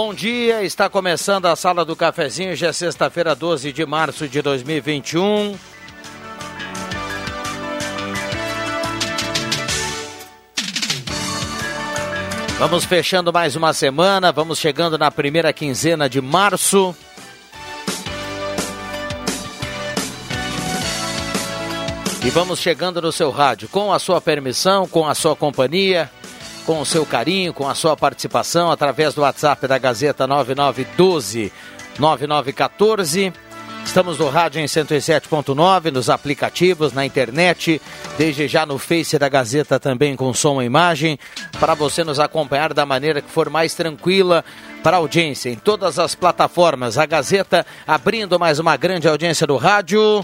Bom dia. Está começando a Sala do Cafezinho, já é sexta-feira, 12 de março de 2021. Vamos fechando mais uma semana, vamos chegando na primeira quinzena de março. E vamos chegando no seu rádio, com a sua permissão, com a sua companhia, com o seu carinho, com a sua participação através do WhatsApp da Gazeta 9912 9914. Estamos no rádio em 107.9, nos aplicativos, na internet, desde já no Face da Gazeta também com som e imagem, para você nos acompanhar da maneira que for mais tranquila para a audiência em todas as plataformas. A Gazeta abrindo mais uma grande audiência do rádio.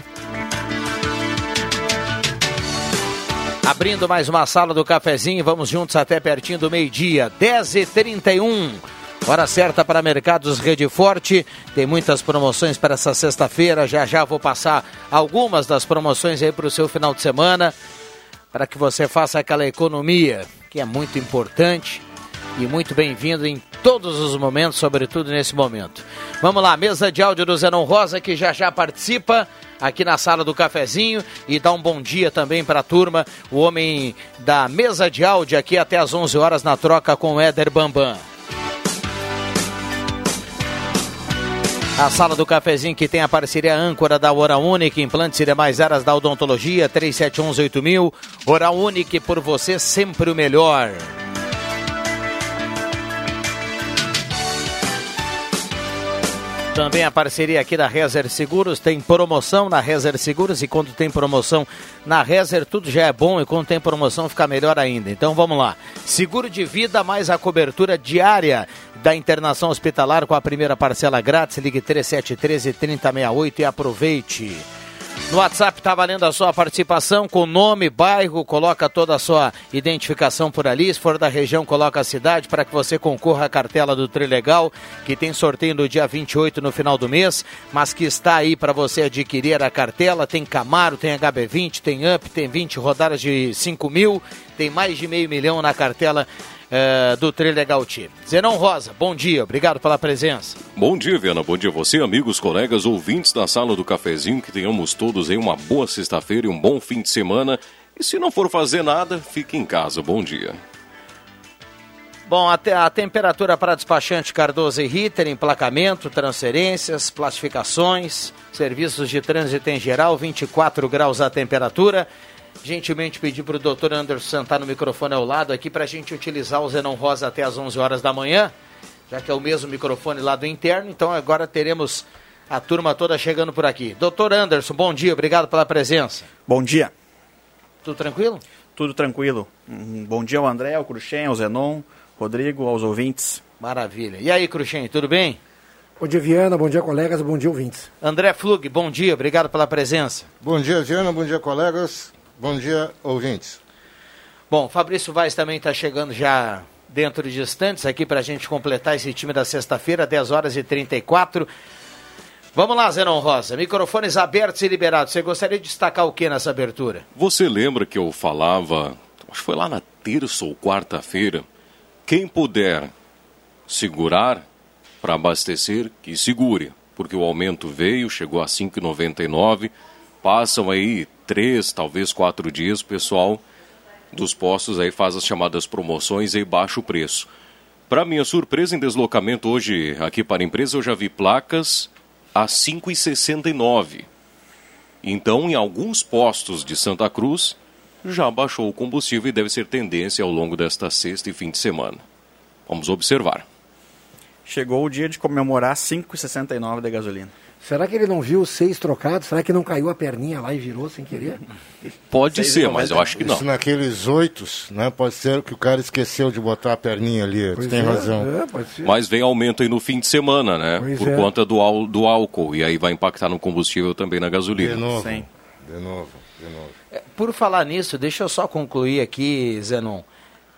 Abrindo mais uma sala do cafezinho, vamos juntos até pertinho do meio-dia, 10h31. Hora certa para Mercados Rede Forte. Tem muitas promoções para essa sexta-feira. Já já vou passar algumas das promoções aí para o seu final de semana. Para que você faça aquela economia que é muito importante e muito bem-vindo em todos os momentos, sobretudo nesse momento. Vamos lá, mesa de áudio do Zenon Rosa que já já participa aqui na sala do cafezinho e dá um bom dia também para a turma, o homem da mesa de áudio aqui até às 11 horas na troca com o Éder Bambam. A sala do cafezinho que tem a parceria âncora da Hora Única, implantes e demais áreas da odontologia, 37118000. Hora Única, por você sempre o melhor. Também a parceria aqui da Rezer Seguros, tem promoção na Rezer Seguros e quando tem promoção na Rezer tudo já é bom e quando tem promoção fica melhor ainda. Então vamos lá. Seguro de vida mais a cobertura diária da internação hospitalar com a primeira parcela grátis. Ligue 3713 3068 e aproveite. No WhatsApp está valendo a sua participação com nome, bairro, coloca toda a sua identificação por ali. Se for da região, coloca a cidade para que você concorra à cartela do Trilegal, que tem sorteio no dia 28 no final do mês, mas que está aí para você adquirir a cartela. Tem Camaro, tem HB20, tem Up, tem 20 rodadas de 5 mil, tem mais de meio milhão na cartela é, do Trilegal Team. Zenon Rosa, bom dia, obrigado pela presença. Bom dia, Viana, bom dia a você, amigos, colegas, ouvintes da sala do cafezinho, que tenhamos todos aí uma boa sexta-feira e um bom fim de semana. E se não for fazer nada, fique em casa. Bom dia. Bom, até a temperatura para despachante Cardoso e Ritter, emplacamento, transferências, classificações, serviços de trânsito em geral, 24 graus a temperatura gentilmente pedir para o doutor Anderson sentar no microfone ao lado aqui para a gente utilizar o Zenon Rosa até as 11 horas da manhã, já que é o mesmo microfone lá do interno. Então agora teremos a turma toda chegando por aqui. Doutor Anderson, bom dia, obrigado pela presença. Bom dia. Tudo tranquilo? Tudo tranquilo. Um bom dia ao André, ao Cruxem, ao Zenon, Rodrigo, aos ouvintes. Maravilha. E aí, Cruxem, tudo bem? Bom dia, Viana. Bom dia, colegas. Bom dia, ouvintes. André Flug, bom dia. Obrigado pela presença. Bom dia, Viana. Bom dia, colegas. Bom dia, ouvintes. Bom, Fabrício Vaz também está chegando já dentro de instantes aqui para a gente completar esse time da sexta-feira, 10 horas e 34. Vamos lá, Zenon Rosa. Microfones abertos e liberados. Você gostaria de destacar o que nessa abertura? Você lembra que eu falava, acho que foi lá na terça ou quarta-feira, quem puder segurar para abastecer, que segure, porque o aumento veio, chegou a 5,99 passam aí três, talvez quatro dias, o pessoal dos postos aí faz as chamadas promoções e baixo preço. Para minha surpresa, em deslocamento hoje aqui para a empresa, eu já vi placas a 5,69. Então, em alguns postos de Santa Cruz, já baixou o combustível e deve ser tendência ao longo desta sexta e fim de semana. Vamos observar. Chegou o dia de comemorar 5,69 de gasolina. Será que ele não viu os seis trocados? Será que não caiu a perninha lá e virou sem querer? Pode ser, mas eu acho que não. Isso naqueles oitos, né? Pode ser que o cara esqueceu de botar a perninha ali. Pois tem é, razão. é, pode ser. Mas vem aumento aí no fim de semana, né? Pois Por é. conta do, do álcool. E aí vai impactar no combustível também na De gasolina. novo. Sim. De novo, de novo. É, Por falar nisso, deixa eu só concluir aqui, Zenon.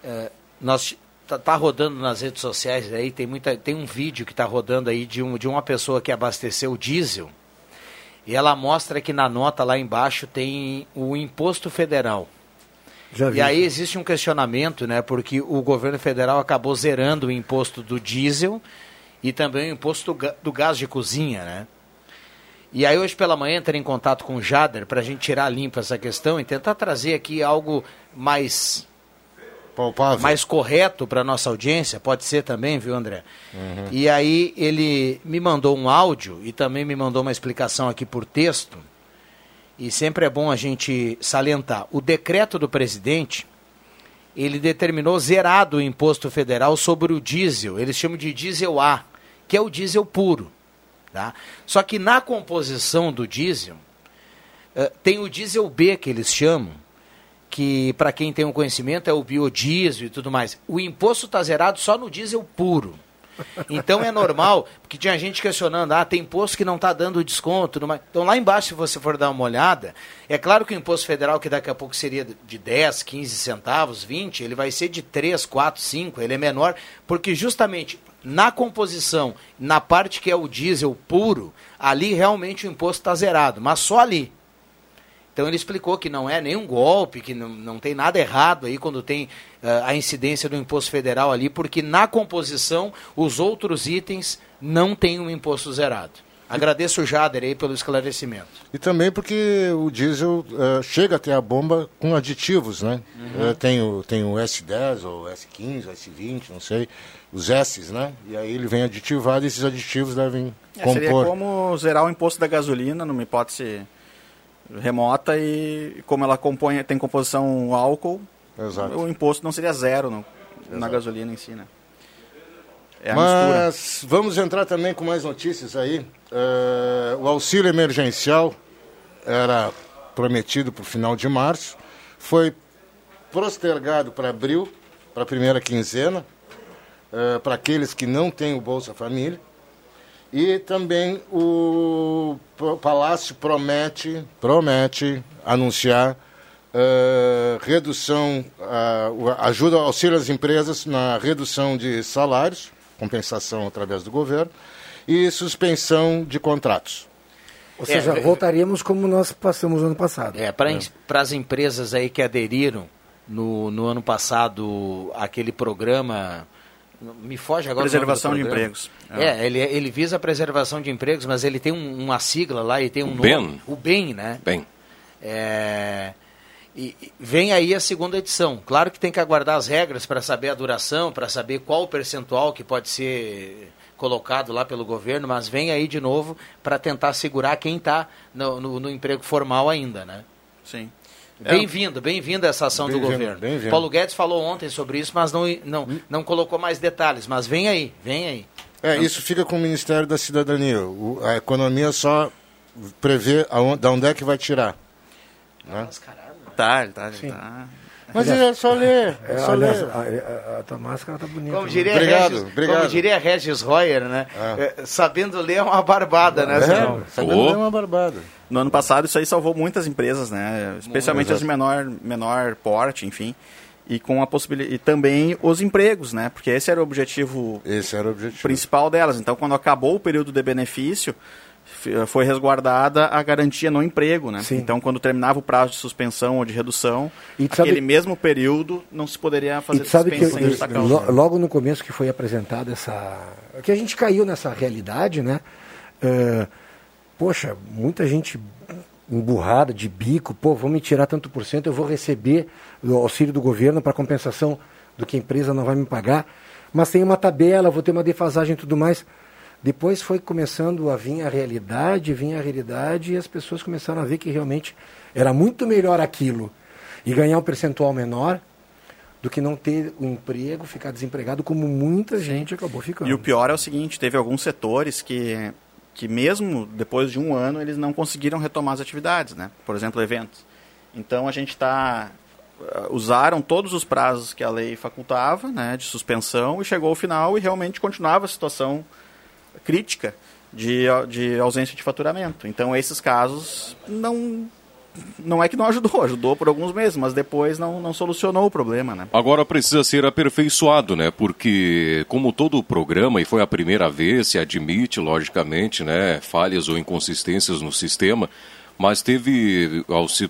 É, nós tá, tá rodando nas redes sociais aí, tem muita, tem um vídeo que está rodando aí de, um, de uma pessoa que abasteceu o diesel e ela mostra que na nota lá embaixo tem o imposto federal. Já vi. E aí existe um questionamento, né? Porque o governo federal acabou zerando o imposto do diesel e também o imposto do gás de cozinha, né? E aí hoje pela manhã entrei em contato com o Jader para a gente tirar limpo essa questão e tentar trazer aqui algo mais Palpável. mais correto para nossa audiência, pode ser também, viu, André? E aí ele me mandou um áudio e também me mandou uma explicação aqui por texto. E sempre é bom a gente salientar. O decreto do presidente, ele determinou zerado o imposto federal sobre o diesel. Eles chamam de diesel A, que é o diesel puro. Tá? Só que na composição do diesel, eh, tem o diesel B que eles chamam, que para quem tem um conhecimento é o biodiesel e tudo mais. O imposto está zerado só no diesel puro. Então é normal, porque tinha gente questionando, ah, tem imposto que não está dando desconto. numa- Então lá embaixo, se você for dar uma olhada, é claro que o imposto federal, que daqui a pouco seria de 10, 15 centavos, 20, ele vai ser de 3, 4, 5, ele é menor, porque justamente na composição, na parte que é o diesel puro, ali realmente o imposto está zerado, mas só ali. Então ele explicou que não é nenhum golpe, que não, não tem nada errado aí quando tem ah, a incidência do imposto federal ali, porque na composição os outros itens não têm um imposto zerado. Agradeço o Jader aí pelo esclarecimento. E também porque o diesel eh, chega até a bomba com aditivos, né? Uhum. Eh, tem, o, tem o S10 ou S15, S20, não sei, os S's, né? E aí ele vem aditivado e esses aditivos devem É, seria compor. como zerar o imposto da gasolina, numa hipótese remota, e como ela compõe, tem composição álcool, Exato. o imposto não seria zero no- na gasolina em si, né? É a mistura. Mas vamos entrar também com mais notícias aí. Eh, o auxílio emergencial era prometido para o final de março, foi postergado para abril, para a primeira quinzena, eh, para aqueles que não têm o Bolsa Família. E também o Palácio promete, promete anunciar eh, redução, o- ajuda auxílio às empresas na redução de salários, compensação através do governo, e suspensão de contratos. Ou seja, É, voltaríamos como nós passamos no ano passado. É, para as empresas aí que aderiram no, no ano passado aquele programa. Me foge agora. Preservação de empregos. É, ele, ele visa a preservação de empregos, mas ele tem um- uma sigla lá e tem um O nome. BEM. O BEM, né? Bem, É, e e vem aí a segunda edição. Claro que tem que aguardar as regras para saber a duração, para saber qual o percentual que pode ser colocado lá pelo governo, mas vem aí de novo para tentar segurar quem está no, no- no emprego formal ainda, né? Sim. É, Bem-vindo, bem-vinda essa ação do Bem-vindo, governo. bem-vindo. Paulo Guedes falou ontem sobre isso, mas não, não, não colocou mais detalhes. Mas vem aí, vem aí. É, isso fica com o Ministério da Cidadania. O- a economia só prevê aonde, da onde é que vai tirar. Caralho. Tá, ele tá, ele tá. Mas é só ler. É É, só aliás, ler. a, a, a tua máscara tá bonita. Como né? diria, Obrigado, Regis, obrigado. como diria Regis Royer, né? É. É, sabendo ler é uma barbada, né? É, sabendo ler é uma barbada. No ano passado isso aí salvou muitas empresas, né? Especialmente as de menor, menor porte, enfim. E com a possibilidade e também os empregos, né? Porque esse era o objetivo Esse era o objetivo. principal delas. Então, quando acabou o período de benefício, foi resguardada a garantia no emprego, né? Sim. Então, quando terminava o prazo de suspensão ou de redução, E tu sabe- aquele mesmo período não se poderia E fazer tu sabe que causa. lo- logo no começo que foi apresentada essa. que a gente caiu nessa realidade, né? Eh, poxa, muita gente emburrada de bico, pô, vão me tirar tanto por cento, eu vou receber o auxílio do governo para compensação do que a empresa não vai me pagar. Mas tem uma tabela, vou ter uma defasagem e tudo mais. Depois foi começando a vir a realidade, vinha a realidade e as pessoas começaram a ver que realmente era muito melhor aquilo e ganhar um percentual menor do que não ter o emprego, ficar desempregado, como muita gente acabou ficando. E o pior é o seguinte, teve alguns setores que que mesmo depois de um ano eles não conseguiram retomar as atividades, né? Por exemplo, eventos. Então a gente está uh, usaram todos os prazos que a lei facultava, né, de suspensão e chegou ao final e realmente continuava a situação crítica de, de ausência de faturamento. Então esses casos não não é que não ajudou, ajudou por alguns meses, mas depois não, não solucionou o problema, né? Agora precisa ser aperfeiçoado, né? Porque, como todo o programa, e foi a primeira vez, se admite, logicamente, né, falhas ou inconsistências no sistema, mas teve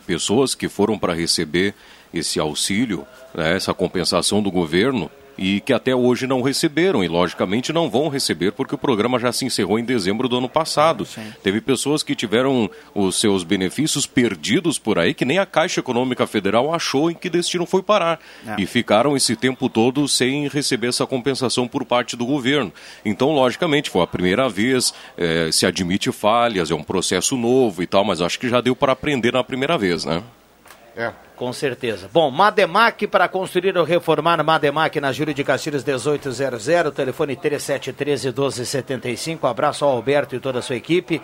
pessoas que foram para receber esse auxílio, né, essa compensação do governo, e que até hoje não receberam e logicamente não vão receber porque o programa já se encerrou em dezembro do ano passado. Sim. Teve pessoas que tiveram os seus benefícios perdidos por aí que nem a Caixa Econômica Federal achou em que destino foi parar é. e ficaram esse tempo todo sem receber essa compensação por parte do governo. Então, logicamente, foi a primeira vez, é, se admite falhas, é um processo novo e tal, mas acho que já deu para aprender na primeira vez, né? É. Com certeza. Bom, Mademac para construir ou reformar Mademac na Júlio de Castilhos 1800, telefone 3713 1275. Abraço ao Alberto e toda a sua equipe.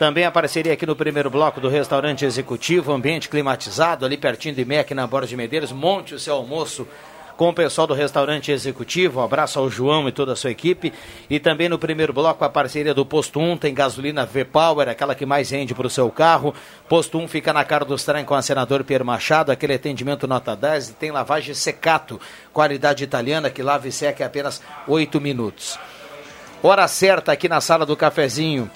Também a parceria aqui no primeiro bloco do restaurante executivo, ambiente climatizado, ali pertinho de MEC, na Borda de Medeiros. Monte o seu almoço com o pessoal do restaurante executivo. Um abraço ao João e toda a sua equipe. E também no primeiro bloco a parceria do Posto 1, tem gasolina V-Power, aquela que mais rende para o seu carro. Posto 1 fica na cara dos trem com a senador Pierre Machado, aquele atendimento nota 10 e tem lavagem secato, qualidade italiana, que lava e seca em apenas 8 minutos. Hora certa aqui na sala do cafezinho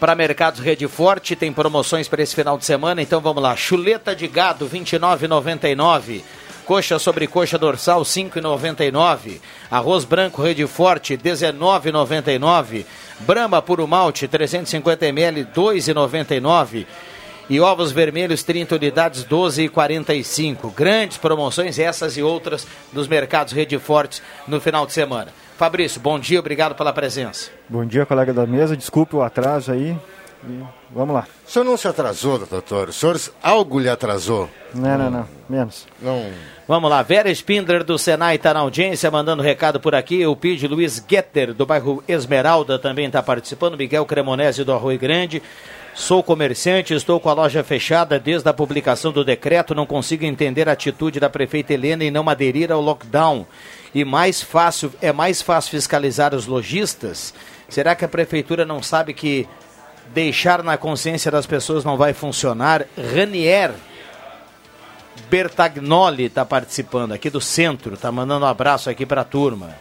para Mercados Rede Forte, tem promoções para esse final de semana, então vamos lá. Chuleta de gado, R$ 29,99. Coxa sobre coxa dorsal 5,99. Arroz branco Rede Forte 19,99. Brama puro malte 350 ml 2,99. E ovos vermelhos 30 unidades 12,45. Grandes promoções essas e outras dos mercados Rede Forte no final de semana. Fabrício, bom dia, obrigado pela presença. Bom dia, colega da mesa. Desculpe o atraso aí. Vamos lá. O senhor não se atrasou, doutor? O senhor algo lhe atrasou? Não, não, não. Menos. Não. Vamos lá. Vera Spindler do Senai está na audiência, mandando recado por aqui. O Pide Luiz Getter, do bairro Esmeralda, também está participando. Miguel Cremonese do Arroio Grande. Sou comerciante, estou com a loja fechada desde a publicação do decreto. Não consigo entender a atitude da prefeita Helena em não aderir ao lockdown. E mais fácil, é mais fácil fiscalizar os lojistas? Será que a prefeitura não sabe que deixar na consciência das pessoas não vai funcionar. Ranier Bertagnoli está participando aqui do centro, está mandando um abraço aqui para a turma.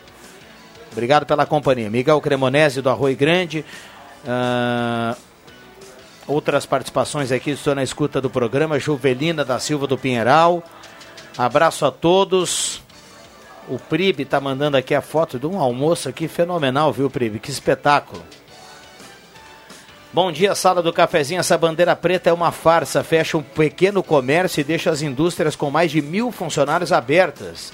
Obrigado pela companhia. Miguel Cremonese do Arroio Grande. Uh, outras participações aqui, estou na escuta do programa. Juvelina da Silva do Pinheiral. Abraço a todos. O Pribe está mandando aqui a foto de um almoço aqui fenomenal, viu, Pribe? Que espetáculo. Bom dia, sala do cafezinho. Essa bandeira preta é uma farsa. Fecha um pequeno comércio e deixa as indústrias com mais de mil funcionários abertas.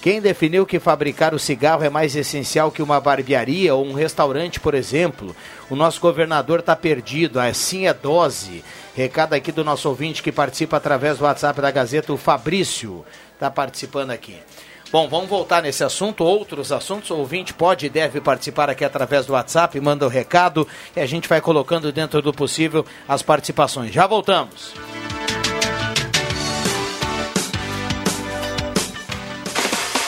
Quem definiu que fabricar o cigarro é mais essencial que uma barbearia ou um restaurante, por exemplo? O nosso governador está perdido. Assim é dose. Recado aqui do nosso ouvinte que participa através do WhatsApp da Gazeta, o Fabrício. Está participando aqui. Bom, vamos voltar nesse assunto, outros assuntos. O ouvinte pode e deve participar aqui através do WhatsApp, manda o um recado e a gente vai colocando dentro do possível as participações. Já voltamos.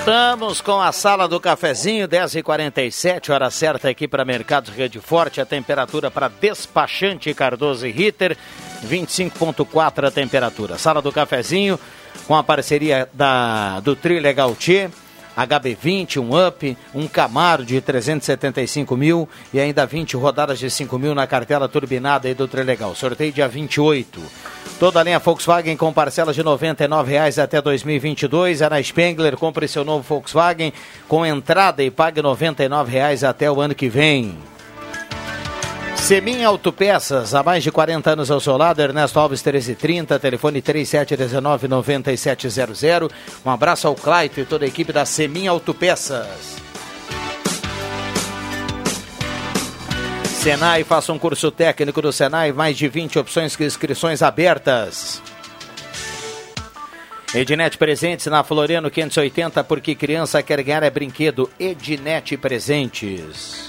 Voltamos com a sala do cafezinho, 10h47, hora certa aqui para Mercados Rede Forte, a temperatura para despachante Cardoso e Ritter, 25.4 a temperatura. Sala do cafezinho com a parceria da, do Trilegal T. HB20, um Up, um Camaro de 375 mil e ainda 20 rodadas de 5 mil na cartela turbinada aí do Trilegal. Sorteio dia 28. Toda a linha Volkswagen com parcelas de R$ 99,00 até 2022. É na Spengler, compre seu novo Volkswagen com entrada e pague R$ 99,00 até o ano que vem. Semin Autopeças, há mais de 40 anos ao seu lado, Ernesto Alves 1330, telefone 3719-9700. Um abraço ao Claito e toda a equipe da Semin Autopeças. Senai, faça um curso técnico do Senai, mais de 20 opções de inscrições abertas. Ednet Presentes na Floriano 580, porque criança quer ganhar é brinquedo. Ednet Presentes.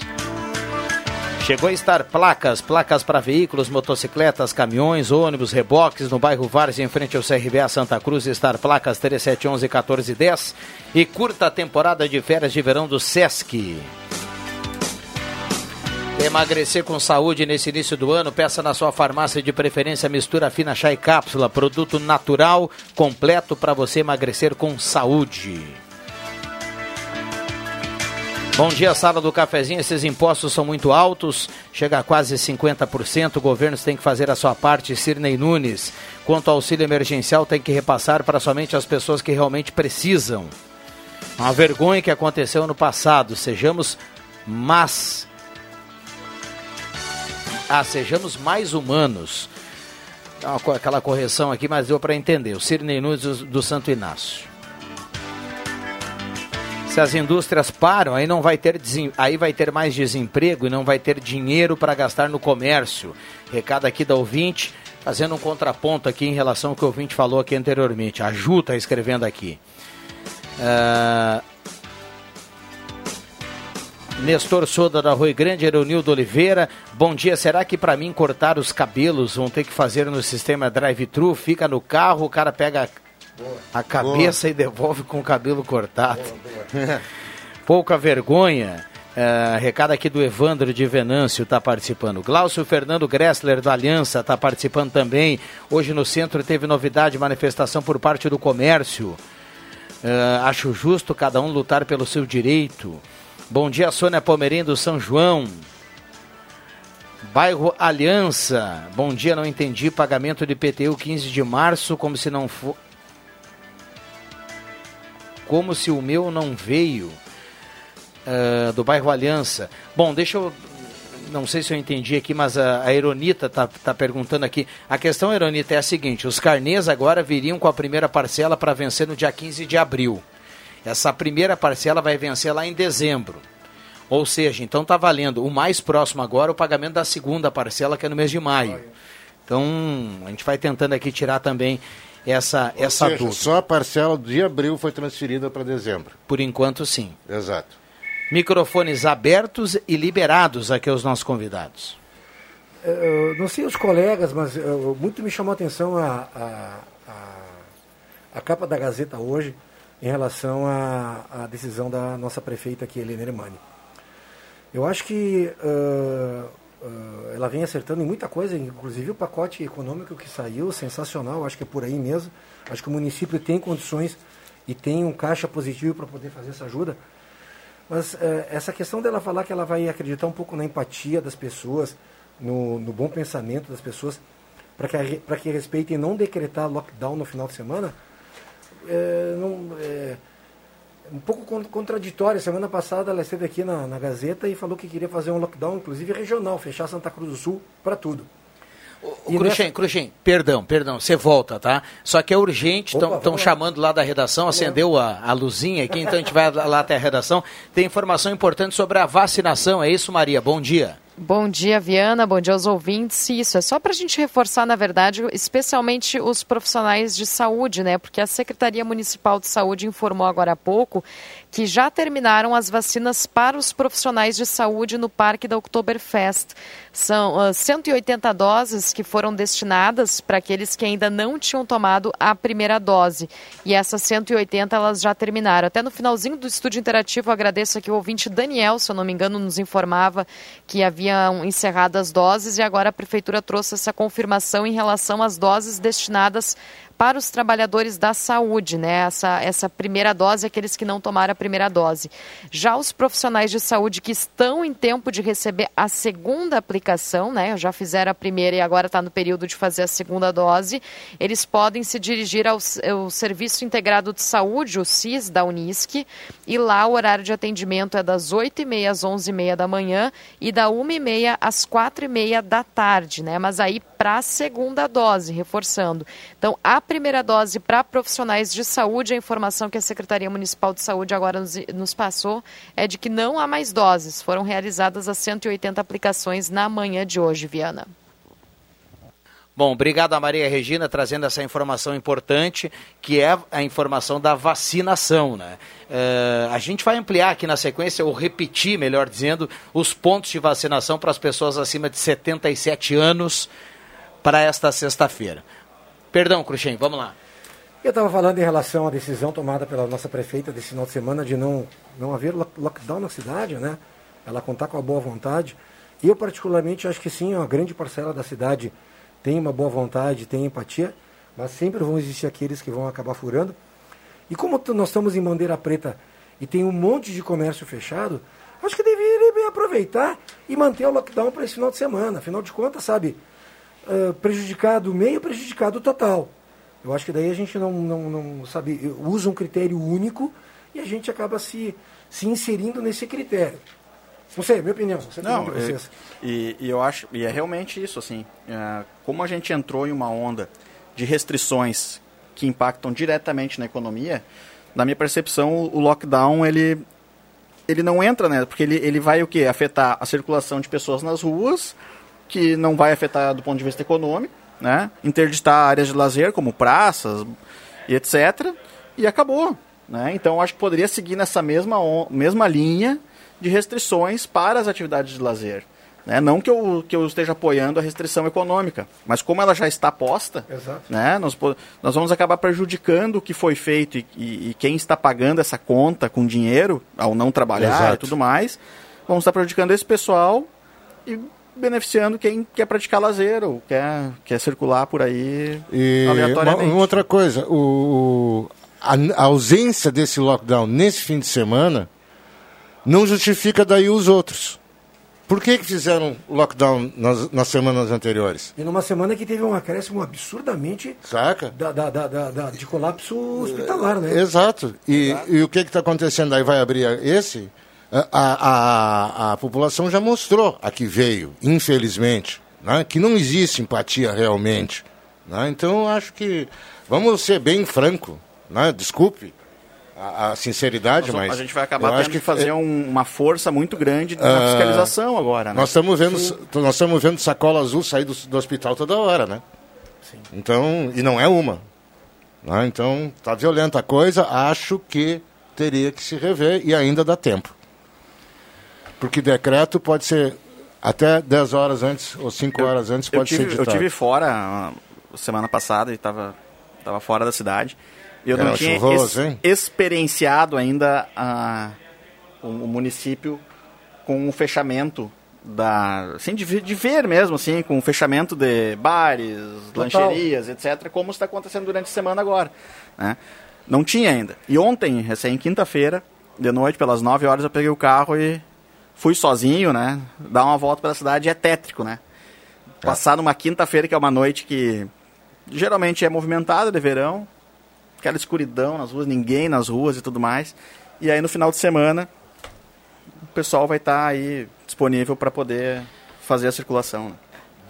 Chegou a estar placas, placas para veículos, motocicletas, caminhões, ônibus, reboques no bairro Várzea, em frente ao CRBA Santa Cruz, estar placas 3711 1410 e curta temporada de férias de verão do Sesc. Emagrecer com saúde nesse início do ano, peça na sua farmácia de preferência mistura fina chá e cápsula, produto natural, completo para você emagrecer com saúde. Bom dia, sala do cafezinho. Esses impostos são muito altos, chega a quase 50%. O governo tem que fazer a sua parte. Sirnei Nunes. Quanto ao auxílio emergencial, tem que repassar para somente as pessoas que realmente precisam. Uma vergonha que aconteceu no passado. Sejamos mas ah, sejamos mais humanos. Aquela correção aqui, mas deu para entender. O Sirnei Nunes do Santo Inácio. Se as indústrias param, aí não vai ter aí vai ter mais desemprego e não vai ter dinheiro para gastar no comércio. Recado aqui da ouvinte, fazendo um contraponto aqui em relação ao que o ouvinte falou aqui anteriormente. A Ju está escrevendo aqui. Uh, Nestor Soda da Rui Grande, Eronildo Oliveira. Bom dia. Será que para mim cortar os cabelos vão ter que fazer no sistema drive-thru? Fica no carro, o cara pega a cabeça Boa. e devolve com o cabelo cortado. Boa, Pouca vergonha. Uh, recado aqui do Evandro de Venâncio está participando. Glaucio Fernando Gressler do Aliança está participando também. Hoje no centro teve novidade, manifestação por parte do comércio. Uh, acho justo cada um lutar pelo seu direito. Bom dia, Sônia Palmeirinho do São João. Bairro Aliança. Bom dia, não entendi. Pagamento de PTU 15 de março, como se não for. Como se o meu não veio. Uh, do bairro Aliança. Bom, deixa eu. Não sei se eu entendi aqui, mas a, a Eronita está tá perguntando aqui. A questão, Eronita, é a seguinte: os carnês agora viriam com a primeira parcela para vencer no dia 15 de abril. Essa primeira parcela vai vencer lá em dezembro. Ou seja, então está valendo o mais próximo agora o pagamento da segunda parcela, que é no mês de maio. Então, a gente vai tentando aqui tirar também essa, Ou essa seja, dúvida. Só a parcela de abril foi transferida para dezembro. Por enquanto, sim. Exato. Microfones abertos e liberados aqui aos nossos convidados. Eu não sei os colegas, mas eu, muito me chamou a atenção a, a, a, a capa da Gazeta hoje em relação à, decisão da nossa prefeita aqui, Helena Ermani. Eu acho que uh, uh, ela vem acertando em muita coisa, inclusive o pacote econômico que saiu, sensacional, acho que é por aí mesmo. Acho que o município tem condições e tem um caixa positivo para poder fazer essa ajuda. Mas uh, essa questão dela falar que ela vai acreditar um pouco na empatia das pessoas, no, no bom pensamento das pessoas, para que, que respeitem não decretar lockdown no final de semana, é, não, é, um pouco contraditória. Semana passada ela esteve aqui na, na Gazeta e falou que queria fazer um lockdown, inclusive regional, fechar Santa Cruz do Sul para tudo. O Cruxem, nessa... Cruxem, perdão, perdão, você volta, tá? Só que é urgente, estão chamando lá da redação, acendeu a, a luzinha aqui, então a gente vai lá até a redação. Tem informação importante sobre a vacinação, é isso, Maria? Bom dia. Bom dia, Viana. Bom dia aos ouvintes. Isso é só para a gente reforçar, na verdade, especialmente os profissionais de saúde, né? Porque a Secretaria Municipal de Saúde informou agora há pouco que já terminaram as vacinas para os profissionais de saúde no Parque da Oktoberfest. São uh, 180 doses que foram destinadas para aqueles que ainda não tinham tomado a primeira dose. E essas 180 elas já terminaram. Até no finalzinho do estúdio interativo, agradeço aqui o ouvinte Daniel, se eu não me engano, nos informava que haviam encerrado as doses e agora a Prefeitura trouxe essa confirmação em relação às doses destinadas para os trabalhadores da saúde, né? Essa, essa primeira dose, aqueles que não tomaram a primeira dose. Já os profissionais de saúde que estão em tempo de receber a segunda aplicação, né? Já fizeram a primeira e agora está no período de fazer a segunda dose, eles podem se dirigir ao, ao Serviço Integrado de Saúde, o SIS, da Unisc, e lá o horário de atendimento é das 8h30 às 11h30 da manhã e da 1h30 às 4h30 da tarde, né? Mas aí para a segunda dose, reforçando. Então, a primeira dose para profissionais de saúde, a informação que a Secretaria Municipal de Saúde agora nos, nos passou é de que não há mais doses. Foram realizadas as 180 aplicações na manhã de hoje, Viana. Bom, obrigado a Maria Regina trazendo essa informação importante, que é a informação da vacinação. Né? Uh, a gente vai ampliar aqui na sequência, ou repetir, melhor dizendo, os pontos de vacinação para as pessoas acima de 77 anos para esta sexta-feira. Perdão, Cruxem, vamos lá. Eu estava falando em relação à decisão tomada pela nossa prefeita desse final de semana de não, não haver lockdown na cidade, né? Ela contar com a boa vontade. Eu, particularmente, acho que sim, uma grande parcela da cidade tem uma boa vontade, tem empatia, mas sempre vão existir aqueles que vão acabar furando. E como nós estamos em bandeira preta e tem um monte de comércio fechado, acho que deveria aproveitar e manter o lockdown para esse final de semana. Afinal de contas, sabe, uh, prejudicado meio, prejudicado total. Eu acho que daí a gente não, não, não sabe, usa um critério único e a gente acaba se, se inserindo nesse critério. Não sei, minha opinião. Você não, é, e, e, eu acho, e é realmente isso, assim, é, como a gente entrou em uma onda de restrições que impactam diretamente na economia, na minha percepção, o lockdown, ele, ele não entra, né? Porque ele, ele vai o quê? Afetar a circulação de pessoas nas ruas, que não vai afetar do ponto de vista econômico, né? Interditar áreas de lazer como praças e etc. E acabou. Né? Então, acho que poderia seguir nessa mesma, mesma linha de restrições para as atividades de lazer. Né? Não que eu, que eu esteja apoiando a restrição econômica, mas como ela já está posta, Exato. né? nós, nós vamos acabar prejudicando o que foi feito e, e- e quem está pagando essa conta com dinheiro, ao não trabalhar Exato. e tudo mais, vamos estar prejudicando esse pessoal e beneficiando quem quer praticar lazer ou quer, quer circular por aí E uma, aleatoriamente. uma outra coisa, o, a, a ausência desse lockdown nesse fim de semana não justifica daí os outros. Por que, que fizeram lockdown nas, nas semanas anteriores? E numa semana que teve um acréscimo absurdamente Saca? da, da- da- da- da- de colapso hospitalar, né? Exato. E, e o que está acontecendo aí? Vai abrir esse? A, a, a, população já mostrou a que veio, infelizmente, né? que não existe empatia realmente. né? Então, acho que vamos ser bem franco. Né? Desculpe a, a sinceridade, Nós- mas. a gente vai acabar tendo que fazer é, um- uma força muito grande na Ah, fiscalização agora. Né? Nós estamos vendo, nós estamos vendo sacola azul sair do, do hospital toda hora, né? Então, e não é uma. né? Então, tá violenta a coisa, acho que teria que se rever e ainda dá tempo. Porque decreto pode ser até 10 horas antes ou 5 horas antes eu pode tive, ser eu editado. tive fora ah, semana passada e estava tava fora da cidade. E eu Era não tinha chuvoso, ex- hein? experienciado ainda ah, o, município com o fechamento da. Assim, de, de ver mesmo, assim, com o fechamento de bares, lancherias, etc., como está acontecendo durante a semana agora. né? Não tinha ainda. E ontem, recém quinta-feira, de noite, pelas 9 horas, eu peguei o carro e fui sozinho, né? Dar uma volta pela cidade é tétrico, né? Passar numa quinta-feira, que é uma noite que geralmente é movimentada de verão, aquela escuridão nas ruas, ninguém nas ruas e tudo mais. E aí no final de semana o pessoal vai estar aí disponível para poder fazer a circulação. Né?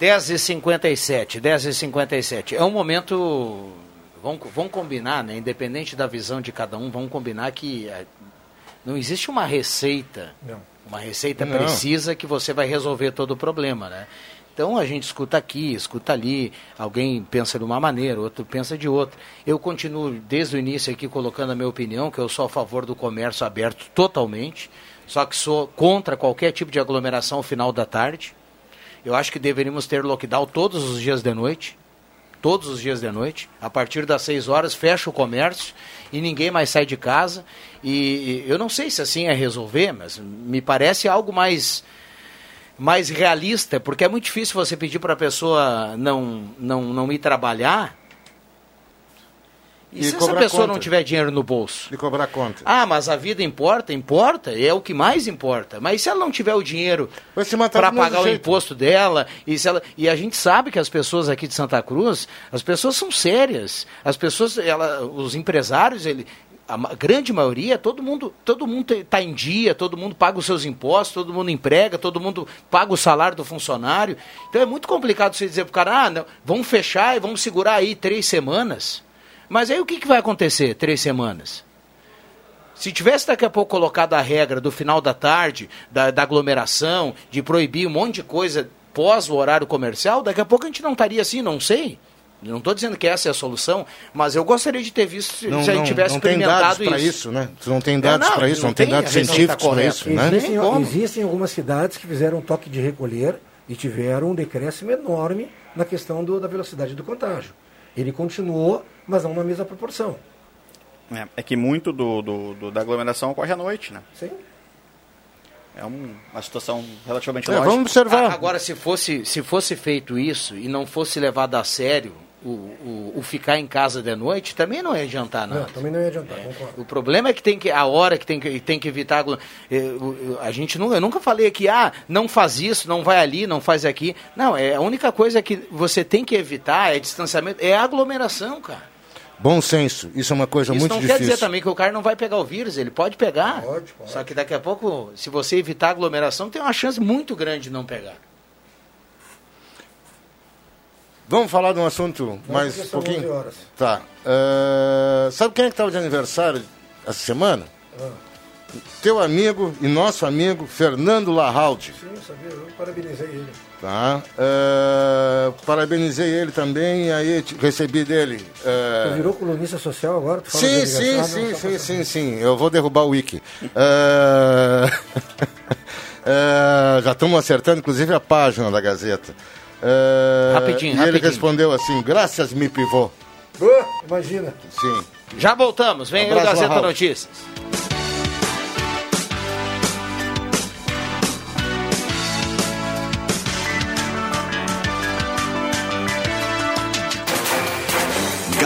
10h57, 10h57. É um momento. Vamos, vamos combinar, né? Independente da visão de cada um, vamos combinar que eh, não existe uma receita, Não. Uma receita Não. precisa que você vai resolver todo o problema, né? Então a gente escuta aqui, escuta ali, alguém pensa de uma maneira, outro pensa de outra. Eu continuo desde o início aqui colocando a minha opinião, que eu sou a favor do comércio aberto totalmente, só que sou contra qualquer tipo de aglomeração ao final da tarde. Eu acho que deveríamos ter lockdown todos os dias de noite. Todos os dias de noite. A partir das 6 horas fecha o comércio e ninguém mais sai de casa. E, e eu não sei se assim é resolver, mas me parece algo mais mais realista, porque é muito difícil você pedir para a pessoa não, não, não ir trabalhar. E, E se essa pessoa conta. não tiver dinheiro no bolso? De cobrar conta. Ah, mas a vida importa? Importa, é o que mais importa. Mas se ela não tiver o dinheiro para pagar o jeito. imposto dela, e, se ela, e a gente sabe que as pessoas aqui de Santa Cruz, as pessoas são sérias. As pessoas, ela, os empresários, ele, a grande maioria, todo mundo todo mundo está em dia, todo mundo paga os seus impostos, todo mundo emprega, todo mundo paga o salário do funcionário. Então é muito complicado você dizer para o cara, ah, não, vamos fechar e vamos segurar aí três semanas. Mas aí o que, que vai acontecer três semanas? Se tivesse daqui a pouco colocado a regra do final da tarde, da, da aglomeração, de proibir um monte de coisa pós o horário comercial, daqui a pouco a gente não estaria assim, não sei. Não estou dizendo que essa é a solução, mas eu gostaria de ter visto se, Não, se a gente não, tivesse não tem dados experimentado para isso. isso, né? Não tem dados para isso, não não tem tem, dados científicos para correta. isso, né? Existem, existem algumas cidades que fizeram um toque de recolher e tiveram um decréscimo enorme na questão do- da velocidade do contágio. Ele continuou, mas não na mesma proporção. É, é que muito do, do- do- da aglomeração ocorre à noite, né? Sim. É um- uma situação relativamente É, lógica. vamos observar. A- Agora, se fosse, se fosse feito isso e não fosse levado a sério o, o, o ficar em casa de noite, também não ia adiantar nada. Não, também não ia adiantar, concordo. O problema é que tem que a hora que tem que, tem que evitar aglo- eh, a gente não eu nunca falei aqui ah não faz isso não vai ali não faz aqui não é a única coisa que você tem que evitar é distanciamento é aglomeração cara Bom senso, isso é uma coisa isso muito não difícil. quer dizer também que o cara não vai pegar o vírus ele pode pegar Pode, pode. só que daqui a pouco se você evitar aglomeração tem uma chance muito grande de não pegar Vamos falar de um assunto mais um pouquinho? 11 horas. Tá. Eh, sabe quem é que estava de aniversário essa semana? Ah. Teu amigo e nosso amigo Fernando Larraldi. Sim, sabia, eu parabenizei ele. Tá? Uh, parabenizei ele também, aí recebi dele. Uh... Tu virou colunista social agora? Tu fala sim, sim, ah, sim, sim, sim, sim. Eu vou derrubar o Wiki. Uh... já estamos acertando, inclusive, a página da Gazeta. rapidinho, e rapidinho. ele respondeu assim: graças, me pivô. imagina. Sim. Já voltamos, vem aí o Gazeta Notícias.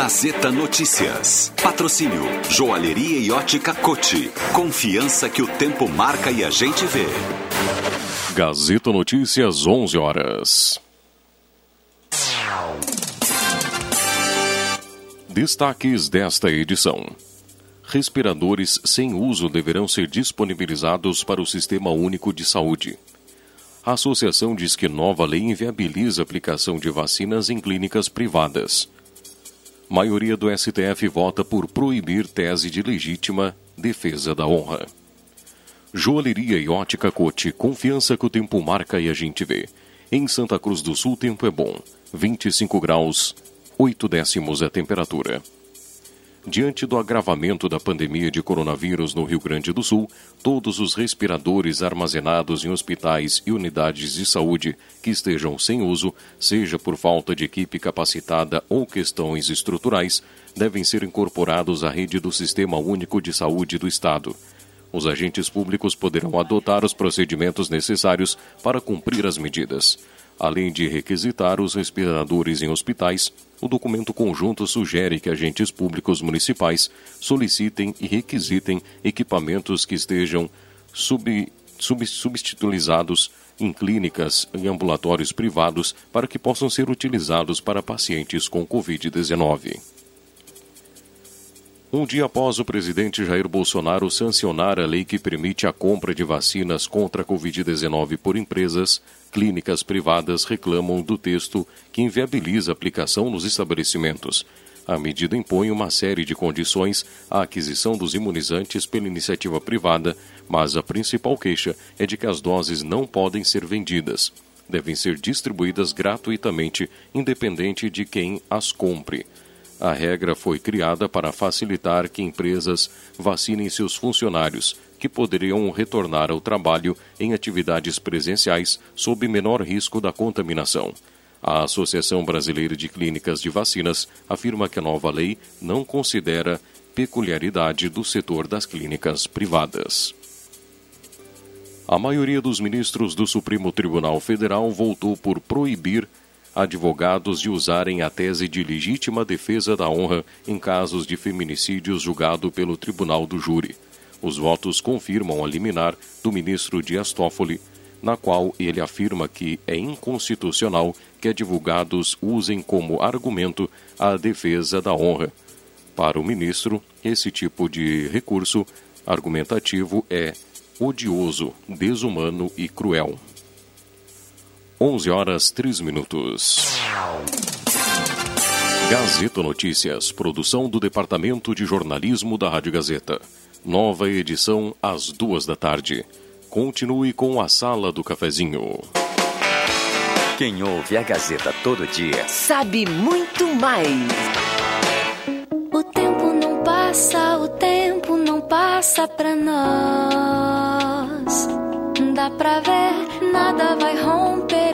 Gazeta Notícias. Patrocínio Joalheria e Ótica Cote. Confiança que o tempo marca e a gente vê. Gazeta Notícias, 11 horas. Destaques desta edição. Respiradores sem uso deverão ser disponibilizados para o Sistema Único de Saúde. A associação diz que nova lei inviabiliza a aplicação de vacinas em clínicas privadas. Maioria do STF vota por proibir tese de legítima defesa da honra. Joalheria e ótica Cote, confiança que o tempo marca e a gente vê. Em Santa Cruz do Sul, tempo é bom. 25 graus, 8 décimos a temperatura. Diante do agravamento da pandemia de coronavírus no Rio Grande do Sul, todos os respiradores armazenados em hospitais e unidades de saúde que estejam sem uso, seja por falta de equipe capacitada ou questões estruturais, devem ser incorporados à rede do Sistema Único de Saúde do Estado. Os agentes públicos poderão adotar os procedimentos necessários para cumprir as medidas. Além de requisitar os respiradores em hospitais, o documento conjunto sugere que agentes públicos municipais solicitem e requisitem equipamentos que estejam sub, sub, em clínicas e ambulatórios privados para que possam ser utilizados para pacientes com Covid-19. Um dia após o presidente Jair Bolsonaro sancionar a lei que permite a compra de vacinas contra a Covid-19 por empresas, clínicas privadas reclamam do texto que inviabiliza a aplicação nos estabelecimentos. A medida impõe uma série de condições à aquisição dos imunizantes pela iniciativa privada, mas a principal queixa é de que as doses não podem ser vendidas. Devem ser distribuídas gratuitamente, independente de quem as compre. A regra foi criada para facilitar que empresas vacinem seus funcionários, que poderiam retornar ao trabalho em atividades presenciais sob menor risco da contaminação. A Associação Brasileira de Clínicas de Vacinas afirma que a nova lei não considera peculiaridade do setor das clínicas privadas. A maioria dos ministros do Supremo Tribunal Federal voltou por proibir advogados de usarem a tese de legítima defesa da honra em casos de feminicídios julgado pelo Tribunal do Júri. Os votos confirmam a liminar do ministro Dias Toffoli, na qual ele afirma que é inconstitucional que advogados usem como argumento a defesa da honra. Para o ministro, esse tipo de recurso argumentativo é odioso, desumano e cruel. 11 horas 3 minutos. Gazeta Notícias, produção do Departamento de Jornalismo da Rádio Gazeta. Nova edição às duas da tarde. Continue com a Sala do Cafezinho. Quem ouve a Gazeta todo dia sabe muito mais. O tempo não passa, o tempo não passa pra nós. Dá pra ver, nada vai romper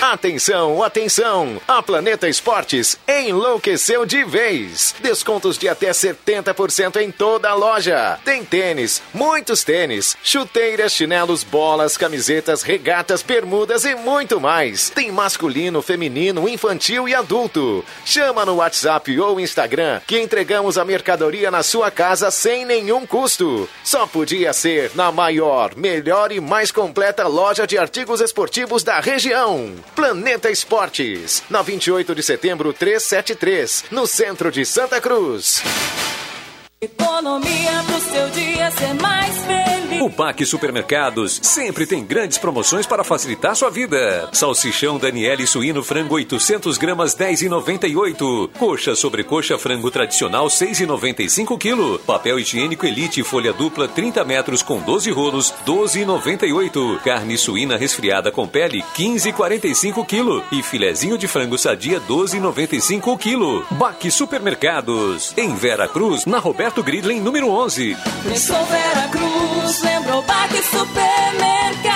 Atenção, atenção! A Planeta Esportes enlouqueceu de vez. Descontos de até 70% em toda a loja. Tem tênis, muitos tênis, chuteiras, chinelos, bolas, camisetas, regatas, bermudas e muito mais. Tem masculino, feminino, infantil e adulto. Chama no WhatsApp ou Instagram que entregamos a mercadoria na sua casa sem nenhum custo. Só podia ser na maior, melhor e mais completa loja de artigos esportivos da região. Planeta Esportes, na 28 de setembro 373, no centro de Santa Cruz. Economia pro seu dia ser mais feliz. O Pac Supermercados sempre tem grandes promoções para facilitar sua vida. Salsichão Daniele suíno frango 800 gramas 10,98. Coxa sobre coxa frango tradicional 6,95 kg. Papel higiênico Elite folha dupla 30 metros com 12 rolos 12,98. Carne suína resfriada com pele 15,45 kg. E filezinho de frango sadia 12,95 kg. Baque Supermercados em Vera Cruz na Roberto Gridley número 11. Pensou Vera Cruz, lembrou Baque Supermercado.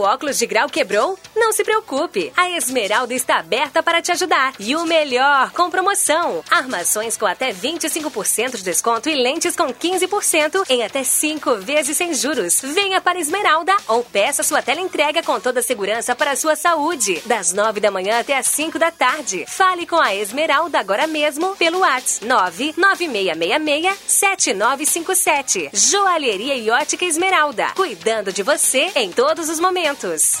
Óculos de grau quebrou? Não se preocupe. A Esmeralda está aberta para te ajudar. E o melhor, com promoção. Armações com até 25% de desconto e lentes com 15% em até 5 vezes sem juros. Venha para Esmeralda ou peça sua tela entrega com toda a segurança para a sua saúde. Das 9 da manhã até as 5 da tarde. Fale com a Esmeralda agora mesmo pelo WhatsApp 99666-7957. Joalheria e ótica Esmeralda. Cuidando de você em todos os momentos eventos.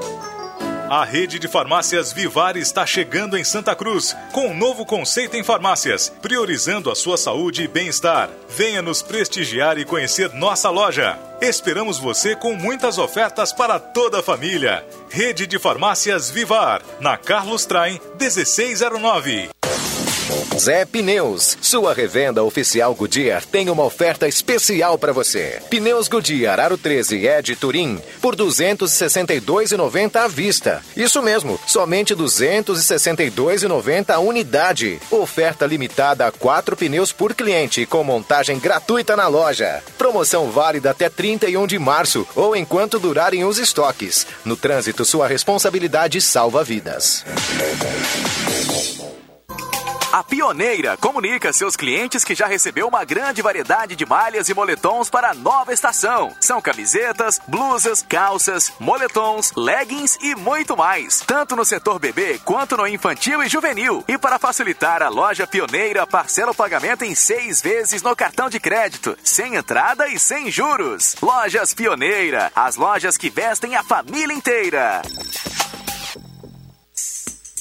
A rede de farmácias Vivar está chegando em Santa Cruz com um novo conceito em farmácias, priorizando a sua saúde e bem-estar. Venha nos prestigiar e conhecer nossa loja. Esperamos você com muitas ofertas para toda a família. Rede de farmácias Vivar, na Carlos Traem 1609. Zé Pneus, sua revenda oficial Goodyear tem uma oferta especial para você. Pneus Goodyear Aro 13 Ed Turim por 262,90 à vista. Isso mesmo, somente 262,90 a unidade. Oferta limitada a quatro pneus por cliente com montagem gratuita na loja. Promoção válida até 31 de março ou enquanto durarem os estoques. No trânsito, sua responsabilidade salva vidas. A Pioneira comunica a seus clientes que já recebeu uma grande variedade de malhas e moletons para a nova estação. São camisetas, blusas, calças, moletons, leggings e muito mais. Tanto no setor bebê quanto no infantil e juvenil. E para facilitar, a loja Pioneira parcela o pagamento em seis vezes no cartão de crédito, sem entrada e sem juros. Lojas Pioneira, as lojas que vestem a família inteira.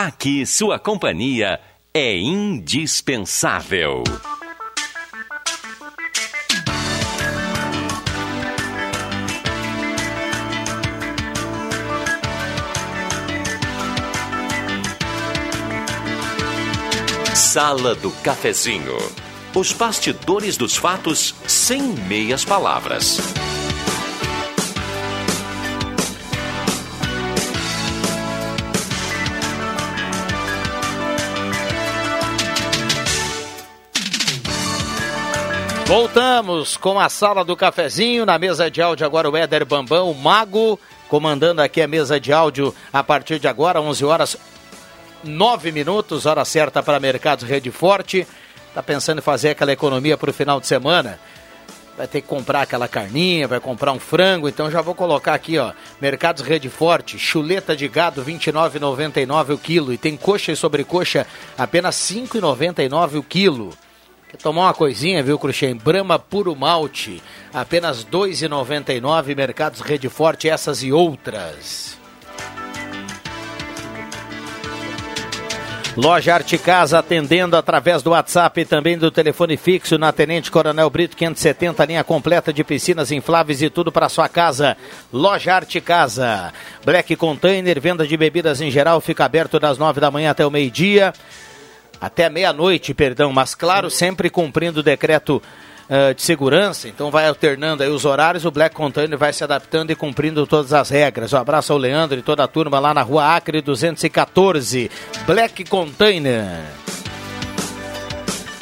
Aqui sua companhia é indispensável. Sala do Cafezinho. Os bastidores dos fatos sem meias palavras. Voltamos com a sala do cafezinho. Na mesa de áudio agora o Éder Bambão, o Mago, comandando aqui a mesa de áudio a partir de agora, 11 horas 9 minutos, hora certa para Mercados Rede Forte. Tá pensando em fazer aquela economia para o final de semana? Vai ter que comprar aquela carninha, vai comprar um frango, então já vou colocar aqui, ó, Mercados Rede Forte, chuleta de gado 29,99 o quilo e tem coxa e sobrecoxa apenas 5,99 o quilo. Quer tomar uma coisinha, viu, Cruxem? Brahma Puro Malte, apenas R$ 2,99, Mercados Rede Forte, essas e outras. Loja Arte Casa atendendo através do WhatsApp e também do telefone fixo na Tenente Coronel Brito 570, linha completa de piscinas infláveis e tudo para sua casa. Loja Arte Casa. Black Container, venda de bebidas em geral, fica aberto das nove da manhã até o meio-dia até meia-noite, perdão, mas claro, sempre cumprindo o decreto uh, de segurança, então vai alternando aí os horários, o Black Container vai se adaptando e cumprindo todas as regras. Um abraço ao Leandro e toda a turma lá na rua Acre 214, Black Container.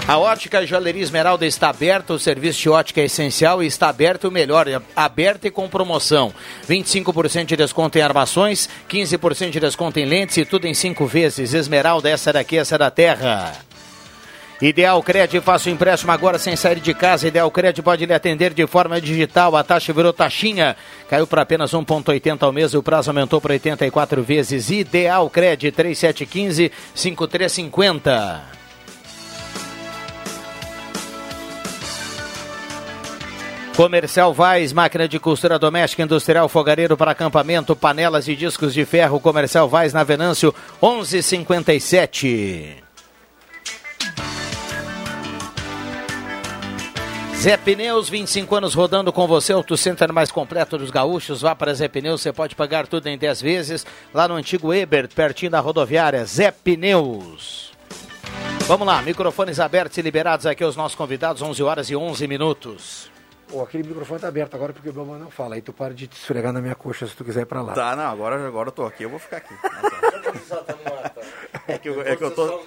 A ótica Joalheria Esmeralda está aberta, o serviço de ótica é essencial e está aberto o melhor, aberto e com promoção. 25% de desconto em armações, 15% de desconto em lentes e tudo em cinco vezes. Esmeralda, essa daqui, essa da terra. Ideal Crédito, faça o empréstimo agora sem sair de casa. Ideal Crédito pode lhe atender de forma digital. A taxa virou taxinha. Caiu para apenas 1,80 ao mês e o prazo aumentou para 84 vezes. Ideal Crédito 3715 Comercial Vaz, máquina de costura doméstica industrial fogareiro para acampamento, panelas e discos de ferro. Comercial Vaz na Venâncio 1157. Zé Pneus, 25 anos rodando com você, o Center mais completo dos gaúchos. Vá para Zé Pneus, você pode pagar tudo em 10 vezes. Lá no antigo Ebert, pertinho da rodoviária. Zé Pneus. Vamos lá, microfones abertos e liberados aqui aos nossos convidados, 11 horas e 11 minutos. Pô, aquele microfone tá aberto agora porque o Bamba não fala. Aí tu para de te esfregar na minha coxa se tu quiser ir pra lá. Tá, não, agora, agora eu tô aqui, eu vou ficar aqui. É que, eu, é que eu, tô,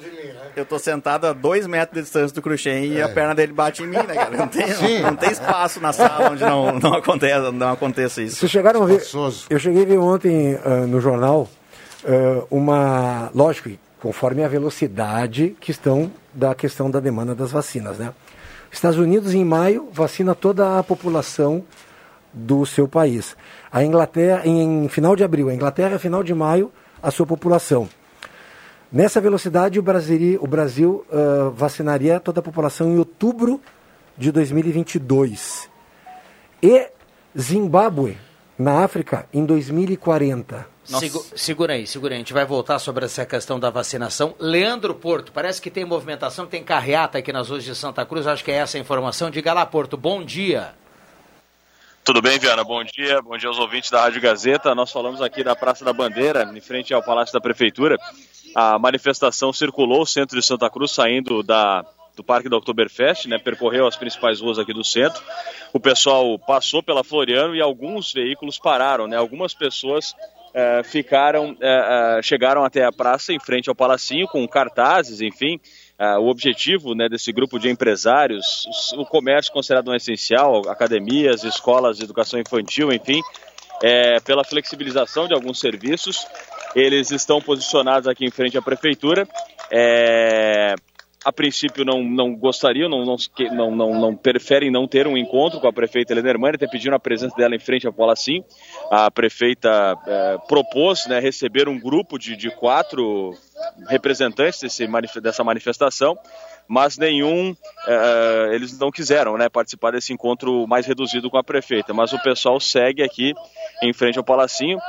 eu tô sentado a dois metros de distância do Cruxem e a perna dele bate em mim, né, cara? Não tem, não, não tem espaço na sala onde não, não, acontece, não aconteça isso. Vocês chegaram a ver? Eu cheguei a ver ontem uh, no jornal uh, uma. Lógico, conforme a velocidade que estão da questão da demanda das vacinas, né? Estados Unidos, em maio, vacina toda a população do seu país. A Inglaterra, em, final de abril, a Inglaterra, final de maio, a sua população. Nessa velocidade, o Brasil, o Brasil uh, vacinaria toda a população em outubro de 2022. E Zimbábue, na África, em 2040. Segu segura aí, segura aí. A gente vai voltar sobre essa questão da vacinação. Leandro Porto, parece que tem movimentação, tem carreata aqui nas ruas de Santa Cruz. Acho que é essa a informação. Diga lá, Porto. Bom dia. Tudo bem, Viana? Bom dia. Bom dia aos ouvintes da Rádio Gazeta. Nós falamos aqui da Praça da Bandeira, em frente ao Palácio da Prefeitura. A manifestação circulou o centro de Santa Cruz, saindo da, do Parque da Oktoberfest, né, percorreu as principais ruas aqui do centro. O pessoal passou pela Floriano e alguns veículos pararam, né? Algumas pessoas é, ficaram, é, é, chegaram até a praça em frente ao Palacinho com cartazes, enfim. o objetivo né, desse grupo de empresários, o comércio considerado um essencial, academias, escolas de educação infantil, enfim, pela flexibilização de alguns serviços. Eles estão posicionados aqui em frente à prefeitura. É, a princípio não, não gostariam, não, não, não, não, preferem não ter um encontro com a prefeita Helena Hermani, até pediram a presença dela em frente ao Palacim. A prefeita é, propôs né, receber um grupo de, de quatro representantes desse, dessa manifestação, mas nenhum, é, eles não quiseram né, participar desse encontro mais reduzido com a prefeita, mas o pessoal segue aqui em frente ao Palacinho.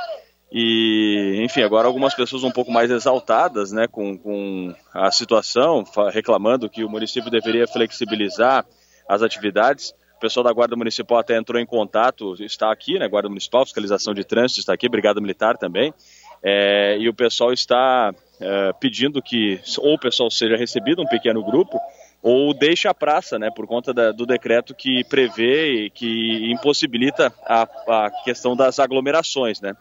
E, enfim, agora algumas pessoas um pouco mais exaltadas né, com, com a situação, reclamando que o município deveria flexibilizar as atividades. O pessoal da Guarda Municipal até entrou em contato, está aqui, né? Guarda Municipal, Fiscalização de Trânsito está aqui, Brigada Militar também. É, e o pessoal está é, pedindo que ou o pessoal seja recebido, um pequeno grupo, ou deixe a praça, né, por conta da, do decreto que prevê e que impossibilita a, a questão das aglomerações, né.